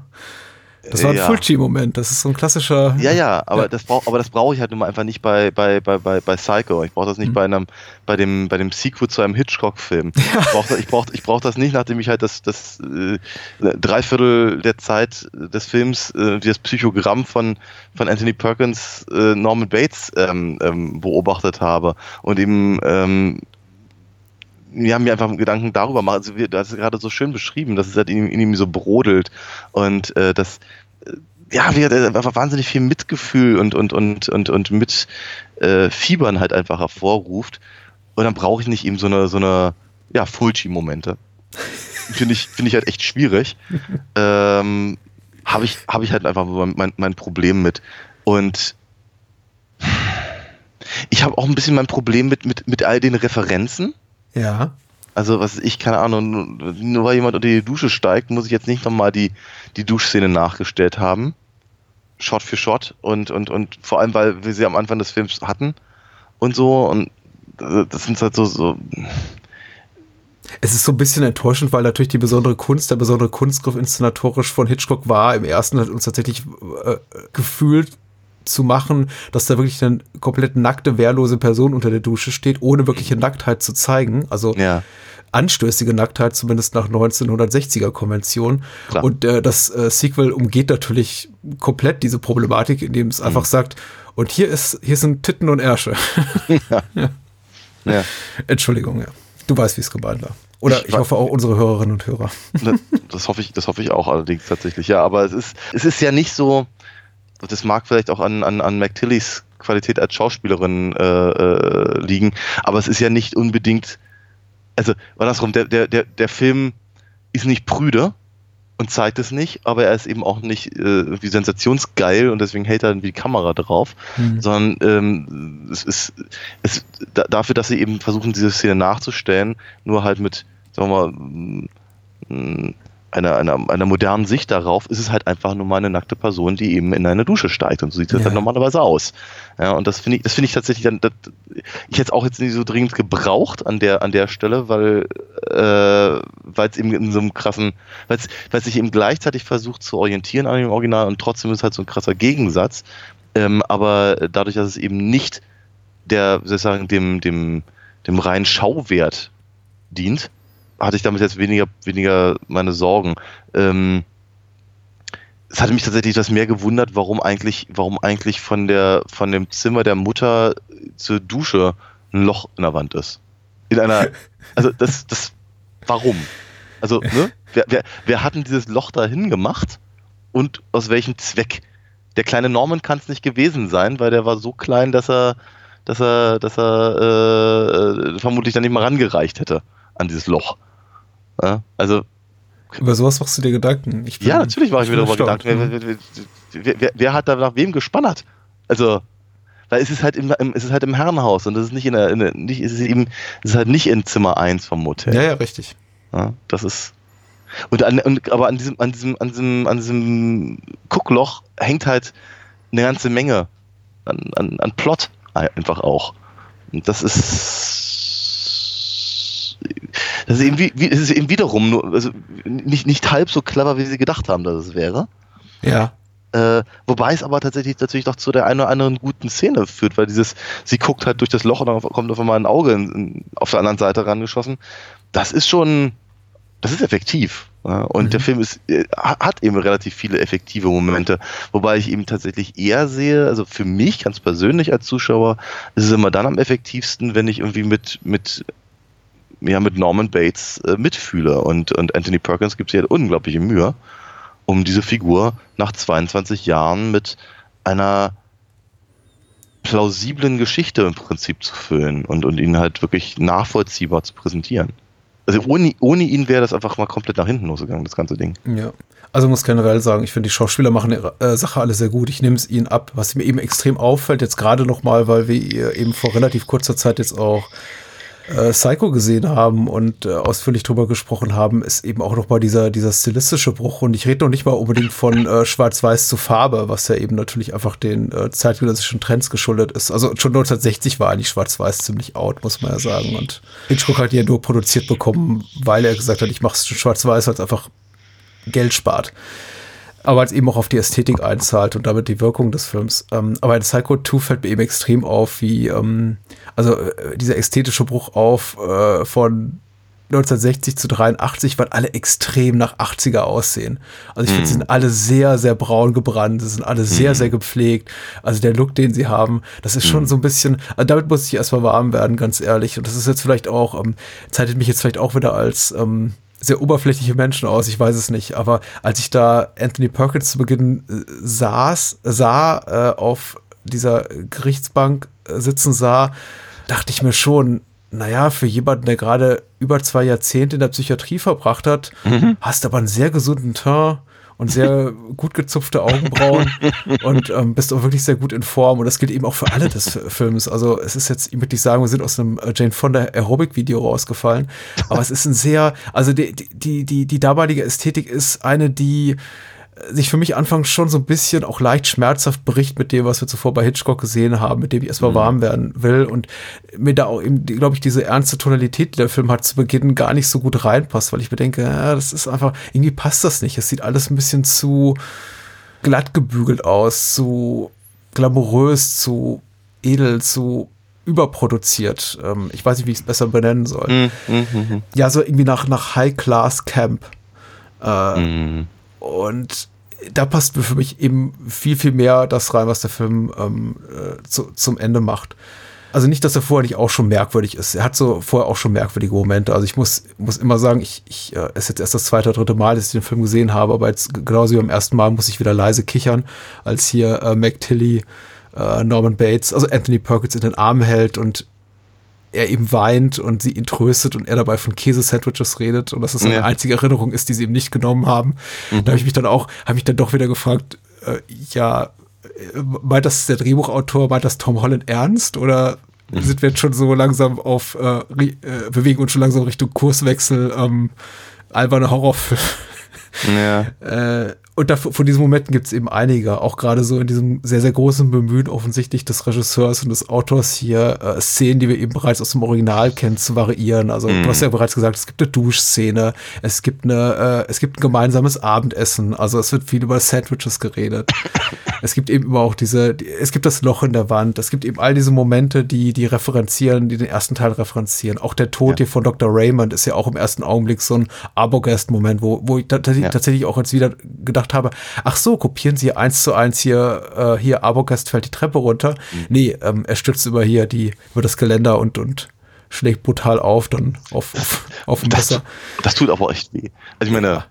Speaker 8: Das war ein
Speaker 9: Ja.
Speaker 8: Fulci-Moment. Das ist so ein klassischer.
Speaker 9: Ja, ja, aber
Speaker 8: Ja.
Speaker 9: das brauch, aber das brauche ich halt nun mal einfach nicht bei, bei, bei, bei, bei Psycho. Ich brauche das nicht
Speaker 8: Mhm.
Speaker 9: bei einem, bei dem, bei dem Sequel zu einem Hitchcock-Film. *laughs* Ich brauche ich brauch, ich brauch das nicht, nachdem ich halt das, das äh, Dreiviertel der Zeit des Films, äh, das Psychogramm von, von Anthony Perkins, äh, Norman Bates ähm, ähm, beobachtet habe und eben ähm, wir haben mir einfach Gedanken darüber gemacht. Also wir, du hast es gerade so schön beschrieben, dass es halt in, ihm- in ihm so brodelt und äh, das äh, ja, wir hatten einfach wahnsinnig viel Mitgefühl und und und und und mit äh, Fiebern halt einfach hervorruft und dann brauche ich nicht eben so eine so eine ja Fulci-Momente. *laughs* finde ich, finde ich halt echt schwierig. ähm, habe ich, habe ich halt einfach mein, mein Problem mit. Und ich habe auch ein bisschen mein Problem mit, mit, mit all den Referenzen.
Speaker 8: Ja.
Speaker 9: Also, was ich, keine Ahnung, nur weil jemand unter die Dusche steigt, muss ich jetzt nicht nochmal die, die Duschszene nachgestellt haben. Shot für Shot und, und, und vor allem, weil wir sie am Anfang des Films hatten und so und das sind halt so, so
Speaker 8: es ist so ein bisschen enttäuschend, weil natürlich die besondere Kunst, der besondere Kunstgriff inszenatorisch von Hitchcock war, im ersten hat uns tatsächlich äh, gefühlt zu machen, dass da wirklich eine komplett nackte, wehrlose Person unter der Dusche steht, ohne wirkliche Nacktheit zu zeigen. Also
Speaker 9: ja.
Speaker 8: anstößige Nacktheit, zumindest nach 1960er Konvention.
Speaker 9: Klar.
Speaker 8: Und äh, das äh, Sequel umgeht natürlich komplett diese Problematik, indem es einfach sagt, und hier ist, hier sind Titten und Ärsche. *laughs* *laughs*
Speaker 9: ja. ja.
Speaker 8: Entschuldigung, ja. Du weißt, wie es gemeint war. Oder ich, ich hoffe auch unsere Hörerinnen und Hörer.
Speaker 9: Das, das, hoffe ich, das hoffe ich auch allerdings tatsächlich, ja. Aber es ist, es ist ja nicht so, das mag vielleicht auch an, an, an McTillys Qualität als Schauspielerin äh, äh, liegen, aber es ist ja nicht unbedingt, also andersrum, der, der, der, der Film ist nicht prüde und zeigt es nicht, aber er ist eben auch nicht äh, irgendwie sensationsgeil und deswegen hält er dann die Kamera drauf, mhm. sondern ähm, es ist es, da, dafür, dass sie eben versuchen, diese Szene nachzustellen, nur halt mit, sagen wir mal, einer, einer, einer modernen Sicht darauf ist es halt einfach nur mal eine nackte Person, die eben in eine Dusche steigt und so sieht es ja. dann normalerweise aus. Ja, und das finde ich, das finde ich tatsächlich dann, das, ich hätte es auch jetzt nicht so dringend gebraucht an der, an der Stelle, weil, äh, weil es eben in so einem krassen, weil es sich eben gleichzeitig versucht zu orientieren an dem Original und trotzdem ist es halt so ein krasser Gegensatz. Ähm, aber dadurch, dass es eben nicht der, sozusagen dem, dem, dem reinen Schauwert dient, hatte ich damit jetzt weniger, weniger meine Sorgen. Ähm, es hatte mich tatsächlich das mehr gewundert, warum eigentlich, warum eigentlich von der, von dem Zimmer der Mutter zur Dusche ein Loch in der Wand ist. In einer, *laughs* also das, das, warum? Also, ne? Wer, wer, wer hat denn dieses Loch dahin gemacht und aus welchem Zweck? Der kleine Norman kann es nicht gewesen sein, weil der war so klein, dass er, dass er, dass er äh, vermutlich dann nicht mal rangereicht hätte an dieses Loch. Ja, also.
Speaker 8: Über sowas machst du dir Gedanken?
Speaker 9: Bin, ja, natürlich mache ich mir darüber Gedanken. Wer, wer, wer, wer, hat da nach wem gespannert? Also, weil es ist halt im, es ist halt im Herrenhaus und das ist nicht in der, in der nicht, es ist eben, es ist halt nicht in Zimmer 1 vom Motel.
Speaker 8: Ja, ja, richtig.
Speaker 9: Ja, das ist. Und, an, und aber an diesem, an diesem, an diesem, an diesem Guckloch hängt halt eine ganze Menge an, an, an Plot einfach auch. Und das ist das ist eben, wie, es ist eben wiederum nur, also nicht, nicht halb so clever, wie sie gedacht haben, dass es wäre.
Speaker 8: Ja.
Speaker 9: Äh, wobei es aber tatsächlich natürlich doch zu der einen oder anderen guten Szene führt, weil dieses, sie guckt halt durch das Loch und dann kommt auf einmal ein Auge in, in, auf der anderen Seite rangeschossen. Das ist schon, das ist effektiv. Ja? Und mhm. der Film ist, äh, hat eben relativ viele effektive Momente, wobei ich eben tatsächlich eher sehe, also für mich ganz persönlich als Zuschauer, ist es immer dann am effektivsten, wenn ich irgendwie mit, mit ja, mit Norman Bates äh, mitfühle. Und, und Anthony Perkins gibt sich halt unglaubliche Mühe, um diese Figur nach 22 Jahren mit einer plausiblen Geschichte im Prinzip zu füllen und, und ihn halt wirklich nachvollziehbar zu präsentieren. Also ohne, ohne ihn wäre das einfach mal komplett nach hinten losgegangen, das ganze Ding.
Speaker 8: Ja. Also muss generell sagen, ich finde, die Schauspieler machen die äh, Sache alle sehr gut. Ich nehme es ihnen ab. Was mir eben extrem auffällt, jetzt gerade nochmal, weil wir eben vor relativ kurzer Zeit jetzt auch äh, Psycho gesehen haben und äh, ausführlich drüber gesprochen haben, ist eben auch nochmal dieser, dieser stilistische Bruch. Und ich rede noch nicht mal unbedingt von äh, Schwarz-Weiß zu Farbe, was ja eben natürlich einfach den äh, zeitgenössischen Trends geschuldet ist. Also schon 1960 war eigentlich Schwarz-Weiß ziemlich out, muss man ja sagen. Und Hitchcock hat ja nur produziert bekommen, weil er gesagt hat, ich mache es Schwarz-Weiß, weil es einfach Geld spart aber als eben auch auf die Ästhetik einzahlt und damit die Wirkung des Films. Ähm, aber in Psycho 2 fällt mir eben extrem auf, wie, ähm, also äh, dieser ästhetische Bruch auf äh, von 1960 zu 83, weil alle extrem nach 80er aussehen. Also ich finde, sie mhm. sind alle sehr, sehr braun gebrannt, sie sind alle sehr, mm. sehr gepflegt. Also der Look, den sie haben, das ist schon mm. so ein bisschen, also damit muss ich erstmal warm werden, ganz ehrlich. Und das ist jetzt vielleicht auch, ähm, zeitet mich jetzt vielleicht auch wieder als ähm, sehr oberflächliche Menschen aus, ich weiß es nicht. Aber als ich da Anthony Perkins zu Beginn äh, saß, sah, äh, auf dieser Gerichtsbank äh, sitzen sah, dachte ich mir schon, naja, für jemanden, der gerade über zwei Jahrzehnte in der Psychiatrie verbracht hat,
Speaker 9: Mhm.
Speaker 8: hast aber einen sehr gesunden Teint und sehr gut gezupfte Augenbrauen *laughs* und ähm, bist auch wirklich sehr gut in Form. Und das gilt eben auch für alle des Films. Also es ist jetzt, ich möchte nicht sagen, wir sind aus einem äh, Jane Fonda Aerobic-Video rausgefallen, aber es ist ein sehr, also die, die, die, die damalige Ästhetik ist eine, die sich für mich anfangs schon so ein bisschen auch leicht schmerzhaft bricht mit dem, was wir zuvor bei Hitchcock gesehen haben, mit dem ich erstmal warm werden will und mir da auch eben, glaube ich, diese ernste Tonalität, die der Film hat, zu Beginn gar nicht so gut reinpasst, weil ich mir denke, ja, das ist einfach, irgendwie passt das nicht. Es sieht alles ein bisschen zu glatt gebügelt aus, zu glamourös, zu edel, zu überproduziert. Ähm, ich weiß nicht, wie ich es besser benennen soll.
Speaker 9: Mhm, mhm, mhm.
Speaker 8: Ja, so irgendwie nach, nach High-Class-Camp. Äh,
Speaker 9: Mhm.
Speaker 8: und da passt für mich eben viel, viel mehr das rein, was der Film ähm, äh, zu, zum Ende macht. Also nicht, dass er vorher nicht auch schon merkwürdig ist. Er hat so vorher auch schon merkwürdige Momente. Also ich muss, muss immer sagen, ich, ich äh, es ist jetzt erst das zweite oder dritte Mal, dass ich den Film gesehen habe, aber jetzt genauso wie beim ersten Mal muss ich wieder leise kichern, als hier äh, Mac Tilly äh, Norman Bates, also Anthony Perkins in den Arm hält und er eben weint und sie ihn tröstet und er dabei von Käse-Sandwiches redet und dass es seine
Speaker 9: Ja.
Speaker 8: einzige Erinnerung ist, die sie ihm nicht genommen haben. Da habe ich mich dann auch, habe ich dann doch wieder gefragt, äh, ja, äh, meint das der Drehbuchautor, meint das Tom Holland ernst oder sind wir jetzt schon so langsam auf, äh, äh, bewegen uns schon langsam Richtung Kurswechsel, ähm, alberne Horrorfilm?
Speaker 9: Ja. *laughs*
Speaker 8: Äh, und da, von diesen Momenten gibt es eben einige, auch gerade so in diesem sehr, sehr großen Bemühen offensichtlich des Regisseurs und des Autors hier, äh, Szenen, die wir eben bereits aus dem Original kennen, zu variieren. Also du hast ja bereits gesagt, es gibt eine Duschszene, es gibt eine, äh, es gibt ein gemeinsames Abendessen, also es wird viel über Sandwiches geredet. *laughs* es gibt eben immer auch diese, die, es gibt das Loch in der Wand, es gibt eben all diese Momente, die, die referenzieren, die den ersten Teil referenzieren. Auch der Tod hier von Dr. Raymond ist ja auch im ersten Augenblick so ein Arbogast-Moment, wo, wo ich
Speaker 9: Ja.
Speaker 8: tatsächlich auch jetzt wieder gedacht habe, ach so, kopieren Sie eins zu eins hier, äh, hier Arbogast fällt die Treppe runter. Nee, ähm, er stürzt über hier die, über das Geländer und, und schlägt brutal auf, dann auf, auf, auf dem
Speaker 9: Das,
Speaker 8: Messer.
Speaker 9: das tut aber echt weh. Also ich meine,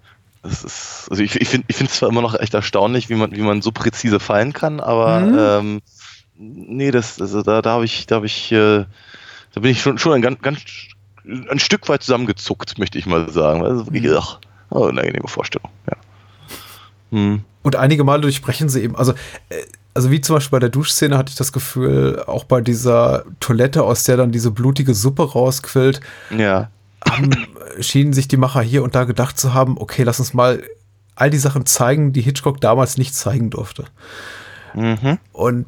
Speaker 9: das ist, also ich, ich finde ich finde es zwar immer noch echt erstaunlich, wie man, wie man so präzise fallen kann, aber
Speaker 8: Mhm.
Speaker 9: ähm, nee, das, also da, da habe ich, da habe ich, äh, da bin ich schon, schon ein ganz, ganz ein Stück weit zusammengezuckt, möchte ich mal sagen. Also wirklich,
Speaker 8: Mhm.
Speaker 9: ach, oh, eine angenehme Vorstellung, ja. Hm.
Speaker 8: Und einige Male durchbrechen sie eben, also, äh, also wie zum Beispiel bei der Duschszene hatte ich das Gefühl, auch bei dieser Toilette, aus der dann diese blutige Suppe rausquillt,
Speaker 9: Ja.
Speaker 8: haben, schienen sich die Macher hier und da gedacht zu haben, okay, lass uns mal all die Sachen zeigen, die Hitchcock damals nicht zeigen durfte.
Speaker 9: Mhm.
Speaker 8: Und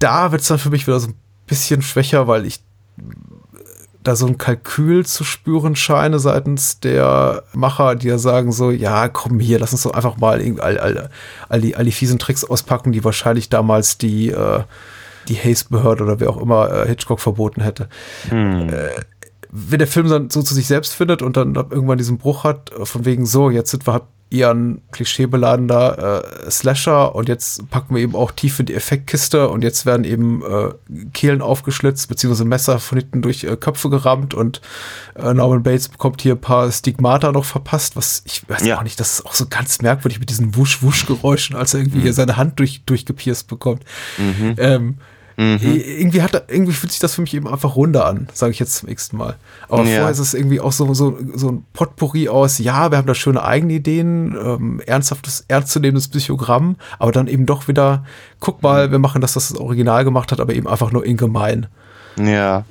Speaker 8: da wird es dann für mich wieder so ein bisschen schwächer, weil ich da so ein Kalkül zu spüren scheine seitens der Macher, die ja sagen so, ja, komm hier, lass uns doch einfach mal all, all, all, die, all die fiesen Tricks auspacken, die wahrscheinlich damals die, äh, die Haze-Behörde oder wer auch immer äh, Hitchcock verboten hätte. Äh, wenn der Film dann so zu sich selbst findet und dann irgendwann diesen Bruch hat, äh, von wegen so, jetzt sind wir eher ein klischeebeladener äh, Slasher und jetzt packen wir eben auch tief in die Effektkiste und jetzt werden eben äh, Kehlen aufgeschlitzt, beziehungsweise Messer von hinten durch äh, Köpfe gerammt und äh, Norman Bates bekommt hier ein paar Stigmata noch verpasst, was ich weiß
Speaker 9: Ja.
Speaker 8: auch nicht, das ist auch so ganz merkwürdig mit diesen Wusch-Wusch-Geräuschen, als er irgendwie hier seine Hand durch, durchgepierst bekommt. Ähm, i- Irgendwie hat irgendwie fühlt sich das für mich eben einfach runder an, sage ich jetzt zum nächsten Mal. Aber
Speaker 9: Ja.
Speaker 8: vorher ist es irgendwie auch so, so, so ein Potpourri aus, ja, wir haben da schöne Eigenideen, ähm, ernsthaftes, ernstzunehmendes Psychogramm, aber dann eben doch wieder, guck mal, wir machen das, was das Original gemacht hat, aber eben einfach nur in gemein.
Speaker 9: Ja.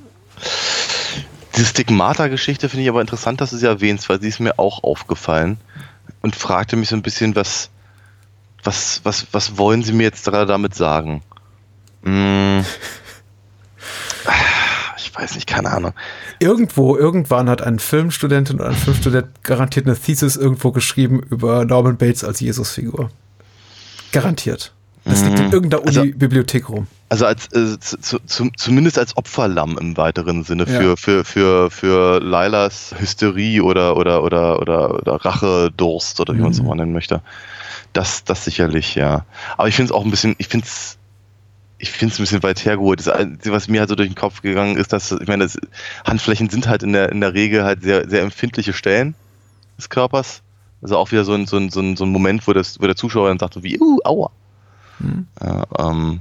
Speaker 9: Diese Stigmata-Geschichte finde ich aber interessant, dass du sie erwähnst, weil sie ist mir auch aufgefallen und fragte mich so ein bisschen, was, was, was, was wollen sie mir jetzt damit sagen? Hm. Ich weiß nicht, keine Ahnung.
Speaker 8: Irgendwo, irgendwann hat ein Filmstudentin oder ein Filmstudent garantiert eine Thesis irgendwo geschrieben über Norman Bates als Jesusfigur. Garantiert. Das liegt in irgendeiner
Speaker 9: Also-
Speaker 8: Uni-Bibliothek rum.
Speaker 9: Also als äh, zu, zu, zu, zumindest als Opferlamm im weiteren Sinne
Speaker 8: Ja.
Speaker 9: für, für, für, für Lailas Hysterie oder oder oder oder, oder Rachedurst oder wie man es
Speaker 8: Mhm.
Speaker 9: mal nennen möchte. Das, das sicherlich, ja. Aber ich finde es auch ein bisschen, ich finde es ich finde es ein bisschen weit hergeholt. Das Einzige, was mir halt so durch den Kopf gegangen ist, dass, ich meine, das, Handflächen sind halt in der, in der Regel halt sehr, sehr empfindliche Stellen des Körpers. Also auch wieder so ein, so ein, so ein, so ein Moment, wo, das, wo der Zuschauer dann sagt, wie, uh, aua. Ja, ähm,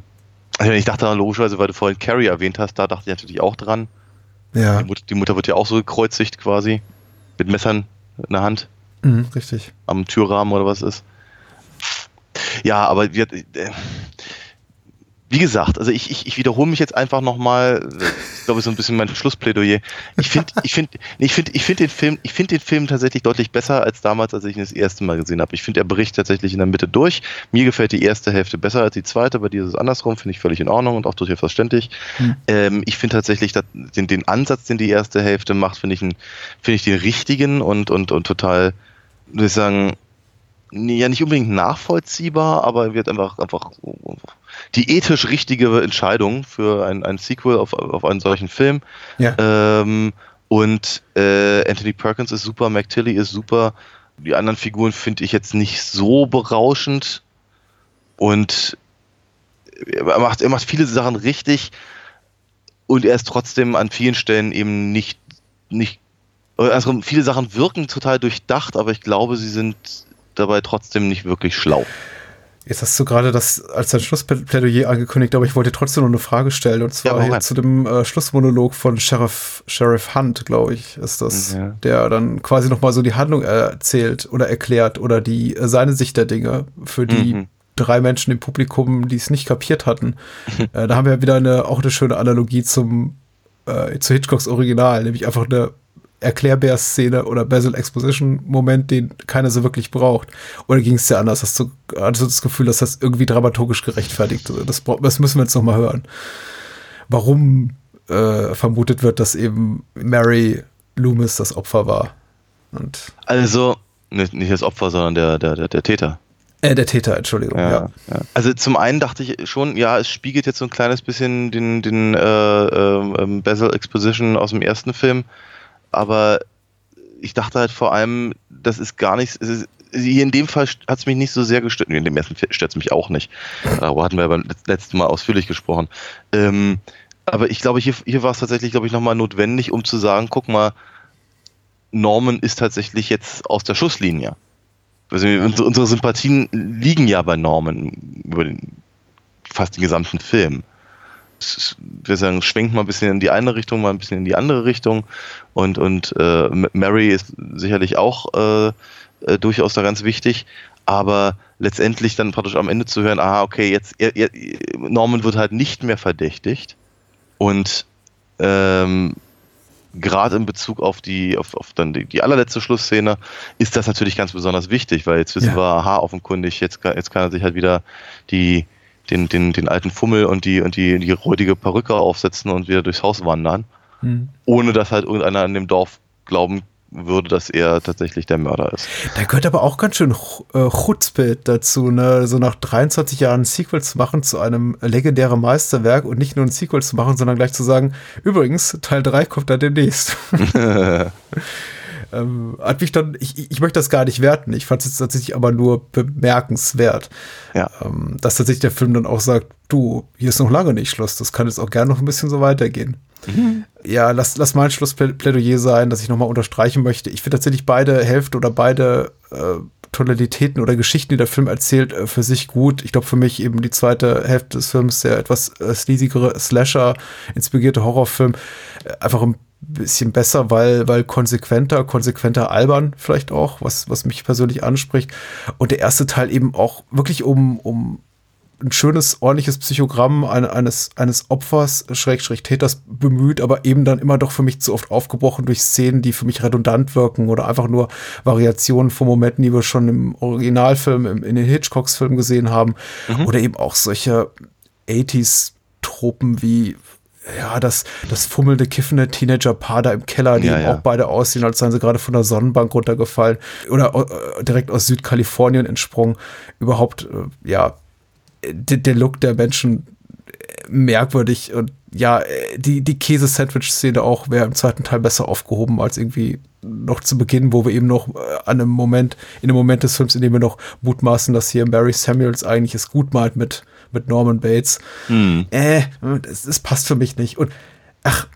Speaker 9: also ich dachte logischerweise, weil du vorhin Carrie erwähnt hast, da dachte ich natürlich auch dran.
Speaker 8: Ja.
Speaker 9: Die, Mutter, die Mutter wird ja auch so gekreuzigt quasi. Mit Messern in der Hand.
Speaker 8: Mhm, richtig.
Speaker 9: Am Türrahmen oder was ist. Ja, aber wir, äh, wie gesagt, also ich, ich, ich wiederhole mich jetzt einfach nochmal, ich glaube, so ein bisschen mein Schlussplädoyer. Ich finde, ich finde, ich finde, ich finde den Film, ich finde den Film tatsächlich deutlich besser als damals, als ich ihn das erste Mal gesehen habe. Ich finde, er bricht tatsächlich in der Mitte durch. Mir gefällt die erste Hälfte besser als die zweite, bei dir ist es andersrum, finde ich völlig in Ordnung und auch durchaus verständlich.
Speaker 8: Hm.
Speaker 9: Ähm, ich finde tatsächlich den, den Ansatz, den die erste Hälfte macht, finde ich, einen- finde ich den richtigen und, und, und total, würde ich sagen, ja nicht unbedingt nachvollziehbar, aber wird einfach, einfach die ethisch richtige Entscheidung für ein, ein Sequel auf, auf einen solchen Film.
Speaker 8: Ja.
Speaker 9: Ähm, und äh, Anthony Perkins ist super, McTilly ist super. Die anderen Figuren finde ich jetzt nicht so berauschend. Und er macht, er macht viele Sachen richtig. Und er ist trotzdem an vielen Stellen eben nicht, nicht, also viele Sachen wirken total durchdacht, aber ich glaube, sie sind dabei trotzdem nicht wirklich schlau.
Speaker 8: Jetzt hast du gerade das als dein Schlussplädoyer angekündigt, aber ich wollte trotzdem noch eine Frage stellen. Und zwar
Speaker 9: Ja,
Speaker 8: zu dem äh, Schlussmonolog von Sheriff, Sheriff Hunt, glaube ich, ist das,
Speaker 9: Ja.
Speaker 8: der dann quasi nochmal so die Handlung erzählt oder erklärt oder die äh, seine Sicht der Dinge für die
Speaker 9: Mhm.
Speaker 8: drei Menschen im Publikum, die es nicht kapiert hatten. *laughs* äh, da haben wir wieder eine, auch eine schöne Analogie zum äh, zu Hitchcocks Original, nämlich einfach eine Erklärbär-Szene oder Basil Exposition-Moment, den keiner so wirklich braucht. Oder ging es dir anders? Hast du, hattest du das Gefühl, dass das irgendwie dramaturgisch gerechtfertigt ist? Das, das müssen wir jetzt noch mal hören. Warum äh, vermutet wird, dass eben Mary Loomis das Opfer war? Und,
Speaker 9: Also, nicht, nicht das Opfer, sondern der, der, der, der Täter.
Speaker 8: äh, der Täter, Entschuldigung. Ja.
Speaker 9: Ja, ja. Also zum einen dachte ich schon, ja, es spiegelt jetzt so ein kleines bisschen den, den äh, ähm, Basil Exposition aus dem ersten Film, aber ich dachte halt vor allem, das ist gar nichts, hier in dem Fall hat es mich nicht so sehr gestört, in dem ersten stört es mich auch nicht, darüber hatten wir beim letzten Mal ausführlich gesprochen, ähm, aber ich glaube, hier, hier war es tatsächlich, glaube ich, nochmal notwendig, um zu sagen, guck mal, Norman ist tatsächlich jetzt aus der Schusslinie. Also unsere, unsere Sympathien liegen ja bei Norman über den, fast den gesamten Film. Wir sagen, schwenkt mal ein bisschen in die eine Richtung, mal ein bisschen in die andere Richtung. Und, und äh, Mary ist sicherlich auch äh, äh, durchaus da ganz wichtig. Aber letztendlich dann praktisch am Ende zu hören, ah, okay, jetzt er, Norman wird halt nicht mehr verdächtigt. Und ähm, gerade in Bezug auf die, auf, auf dann die, die allerletzte Schlussszene ist das natürlich ganz besonders wichtig, weil jetzt wissen
Speaker 8: Ja.
Speaker 9: wir, aha, offenkundig, jetzt, jetzt kann er sich halt wieder die, den, den, den alten Fummel und die, und die, die räudige Perücke aufsetzen und wieder durchs Haus wandern,
Speaker 8: Hm.
Speaker 9: ohne dass halt irgendeiner in dem Dorf glauben würde, dass er tatsächlich der Mörder ist.
Speaker 8: Da gehört aber auch ganz schön Ch- äh, Chutzpe dazu, ne? so nach 23 Jahren ein Sequel zu machen zu einem legendären Meisterwerk und nicht nur ein Sequel zu machen, sondern gleich zu sagen, übrigens, Teil 3 kommt dann demnächst. *laughs* *laughs* ähm, hat mich dann, ich, ich möchte das gar nicht werten, ich fand es tatsächlich aber nur bemerkenswert,
Speaker 9: Ja.
Speaker 8: ähm, dass tatsächlich der Film dann auch sagt, du, hier ist noch lange nicht Schluss, das kann jetzt auch gerne noch ein bisschen so weitergehen. Ja, lass, lass mein Schlussplädoyer sein, dass ich nochmal unterstreichen möchte. Ich finde tatsächlich beide Hälften oder beide äh, Tonalitäten oder Geschichten, die der Film erzählt, äh, für sich gut. Ich glaube für mich eben die zweite Hälfte des Films, der etwas äh, sleasigere Slasher, inspirierte Horrorfilm, äh, einfach ein bisschen besser, weil, weil konsequenter, konsequenter albern vielleicht auch, was, was mich persönlich anspricht. Und der erste Teil eben auch wirklich um, um ein schönes, ordentliches Psychogramm eine- eines, eines Opfers, Schrägstrich Täters bemüht, aber eben dann immer doch für mich zu oft aufgebrochen durch Szenen, die für mich redundant wirken oder einfach nur Variationen von Momenten, die wir schon im Originalfilm, im, in den Hitchcocks-Filmen gesehen haben. Oder eben auch solche 80s-Tropen wie ja, das, das fummelnde, kiffende Teenager-Paar da im Keller, die
Speaker 9: Ja, ja.
Speaker 8: auch beide aussehen, als seien sie gerade von der Sonnenbank runtergefallen oder äh, direkt aus Südkalifornien entsprungen. Überhaupt, äh, ja, der, Look der Menschen äh, merkwürdig und ja, äh, die, die Käse-Sandwich-Szene auch wäre im zweiten Teil besser aufgehoben als irgendwie noch zu Beginn, wo wir eben noch äh, an einem Moment, in einem Moment des Films, in dem wir noch mutmaßen, dass hier Mary Samuels eigentlich es gut meint mit, mit Norman Bates.
Speaker 9: Hm.
Speaker 8: Äh, das, das passt für mich nicht. Und ach,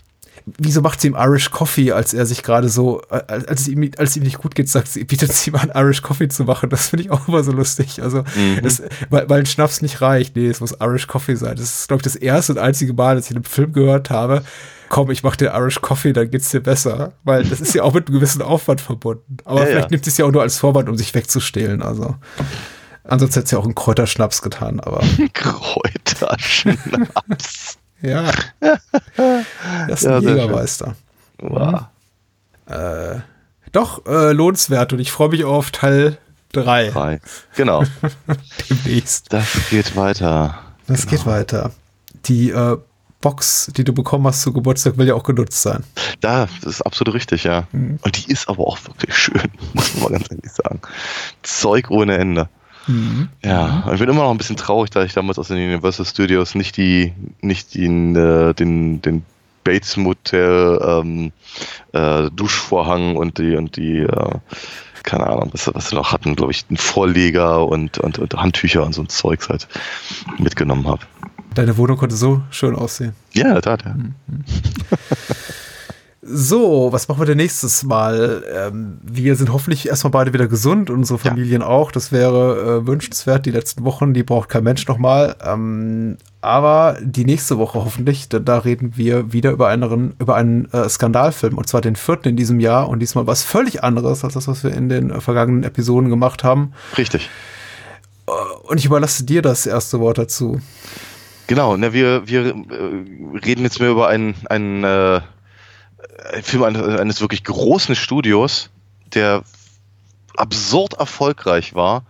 Speaker 8: wieso macht sie ihm Irish Coffee, als er sich gerade so, äh, als es ihm, als es ihm nicht gut geht, sagt sie, bietet sie ihm an, Irish Coffee zu machen. Das finde ich auch immer so lustig. Also,
Speaker 9: Mhm.
Speaker 8: das, weil, weil ein Schnaps nicht reicht. Nee, es muss Irish Coffee sein. Das ist, glaube ich, das erste und einzige Mal, dass ich in einem Film gehört habe, komm, ich mach dir Irish Coffee, dann geht's dir besser. Weil das ist ja auch mit einem gewissen Aufwand verbunden. Aber
Speaker 9: Ja,
Speaker 8: vielleicht
Speaker 9: ja.
Speaker 8: nimmt es ja auch nur als Vorwand, um sich wegzustehlen. Also, ansonsten hätte sie ja auch einen Kräuterschnaps getan, aber. *laughs*
Speaker 9: Kräuterschnaps.
Speaker 8: Ja. Das ist
Speaker 9: Ja,
Speaker 8: ein
Speaker 9: sehr
Speaker 8: Jägermeister.
Speaker 9: Wow.
Speaker 8: Äh, doch, äh, lohnenswert und ich freue mich auf Teil 3
Speaker 9: Drei. Genau. *laughs*
Speaker 8: demnächst.
Speaker 9: Das geht weiter.
Speaker 8: Das geht weiter. Die äh, Box, die du bekommen hast zu Geburtstag, will ja auch genutzt sein.
Speaker 9: Da, das ist absolut richtig, ja.
Speaker 8: Mhm.
Speaker 9: Und die ist aber auch wirklich schön, *laughs* muss man mal ganz ehrlich sagen. Zeug ohne Ende. Ja, und ich bin immer noch ein bisschen traurig, da ich damals aus den Universal Studios nicht die, nicht den, äh, den, den Bates Motel ähm, äh, Duschvorhang und die und die äh, keine Ahnung, was, was sie noch hatten, glaube ich, einen Vorleger und, und, und Handtücher und so ein Zeugs halt mitgenommen habe.
Speaker 8: Deine Wohnung konnte so schön aussehen.
Speaker 9: Ja, in der Tat, ja. *laughs*
Speaker 8: So, was machen wir denn nächstes Mal? Ähm, wir sind hoffentlich erstmal beide wieder gesund und unsere Familien auch. Das wäre äh, wünschenswert. Die letzten Wochen, die braucht kein Mensch nochmal. Ähm, aber die nächste Woche hoffentlich, da, da reden wir wieder über einen, über einen äh, Skandalfilm und zwar den vierten in diesem Jahr und diesmal was völlig anderes als das, was wir in den äh, vergangenen Episoden gemacht haben.
Speaker 9: Richtig.
Speaker 8: Und ich überlasse dir das erste Wort dazu.
Speaker 9: Genau, na, wir, wir äh, reden jetzt mehr über einen, einen, einen Film eines, eines wirklich großen Studios, der absurd erfolgreich war,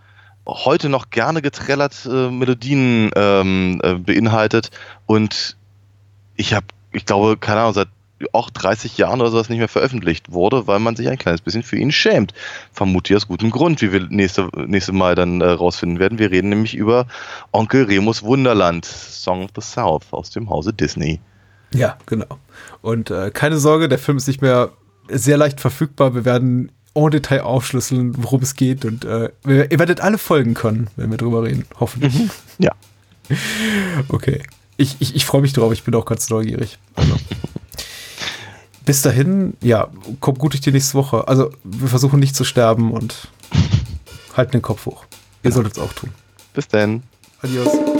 Speaker 9: heute noch gerne getrellert äh, Melodien ähm, äh, beinhaltet und ich habe, ich glaube, keine Ahnung, seit auch 30 Jahren oder sowas nicht mehr veröffentlicht wurde, weil man sich ein kleines bisschen für ihn schämt. Vermute ich aus gutem Grund, wie wir nächste, nächste Mal dann äh, rausfinden werden. Wir reden nämlich über Onkel Remus Wunderland, Song of the South aus dem Hause Disney.
Speaker 8: Ja, genau. Und äh, keine Sorge, der Film ist nicht mehr sehr leicht verfügbar. Wir werden en Detail aufschlüsseln, worum es geht. Und äh, ihr werdet alle folgen können, wenn wir drüber reden. Hoffentlich.
Speaker 9: Ja. *laughs*
Speaker 8: Okay. Ich, ich, ich freue mich drauf. Ich bin auch ganz neugierig. Also. *laughs* Bis dahin, ja, kommt gut durch die nächste Woche. Also, wir versuchen nicht zu sterben und *laughs* halten den Kopf hoch. Ihr solltet es auch tun.
Speaker 9: Bis dann.
Speaker 8: Adios.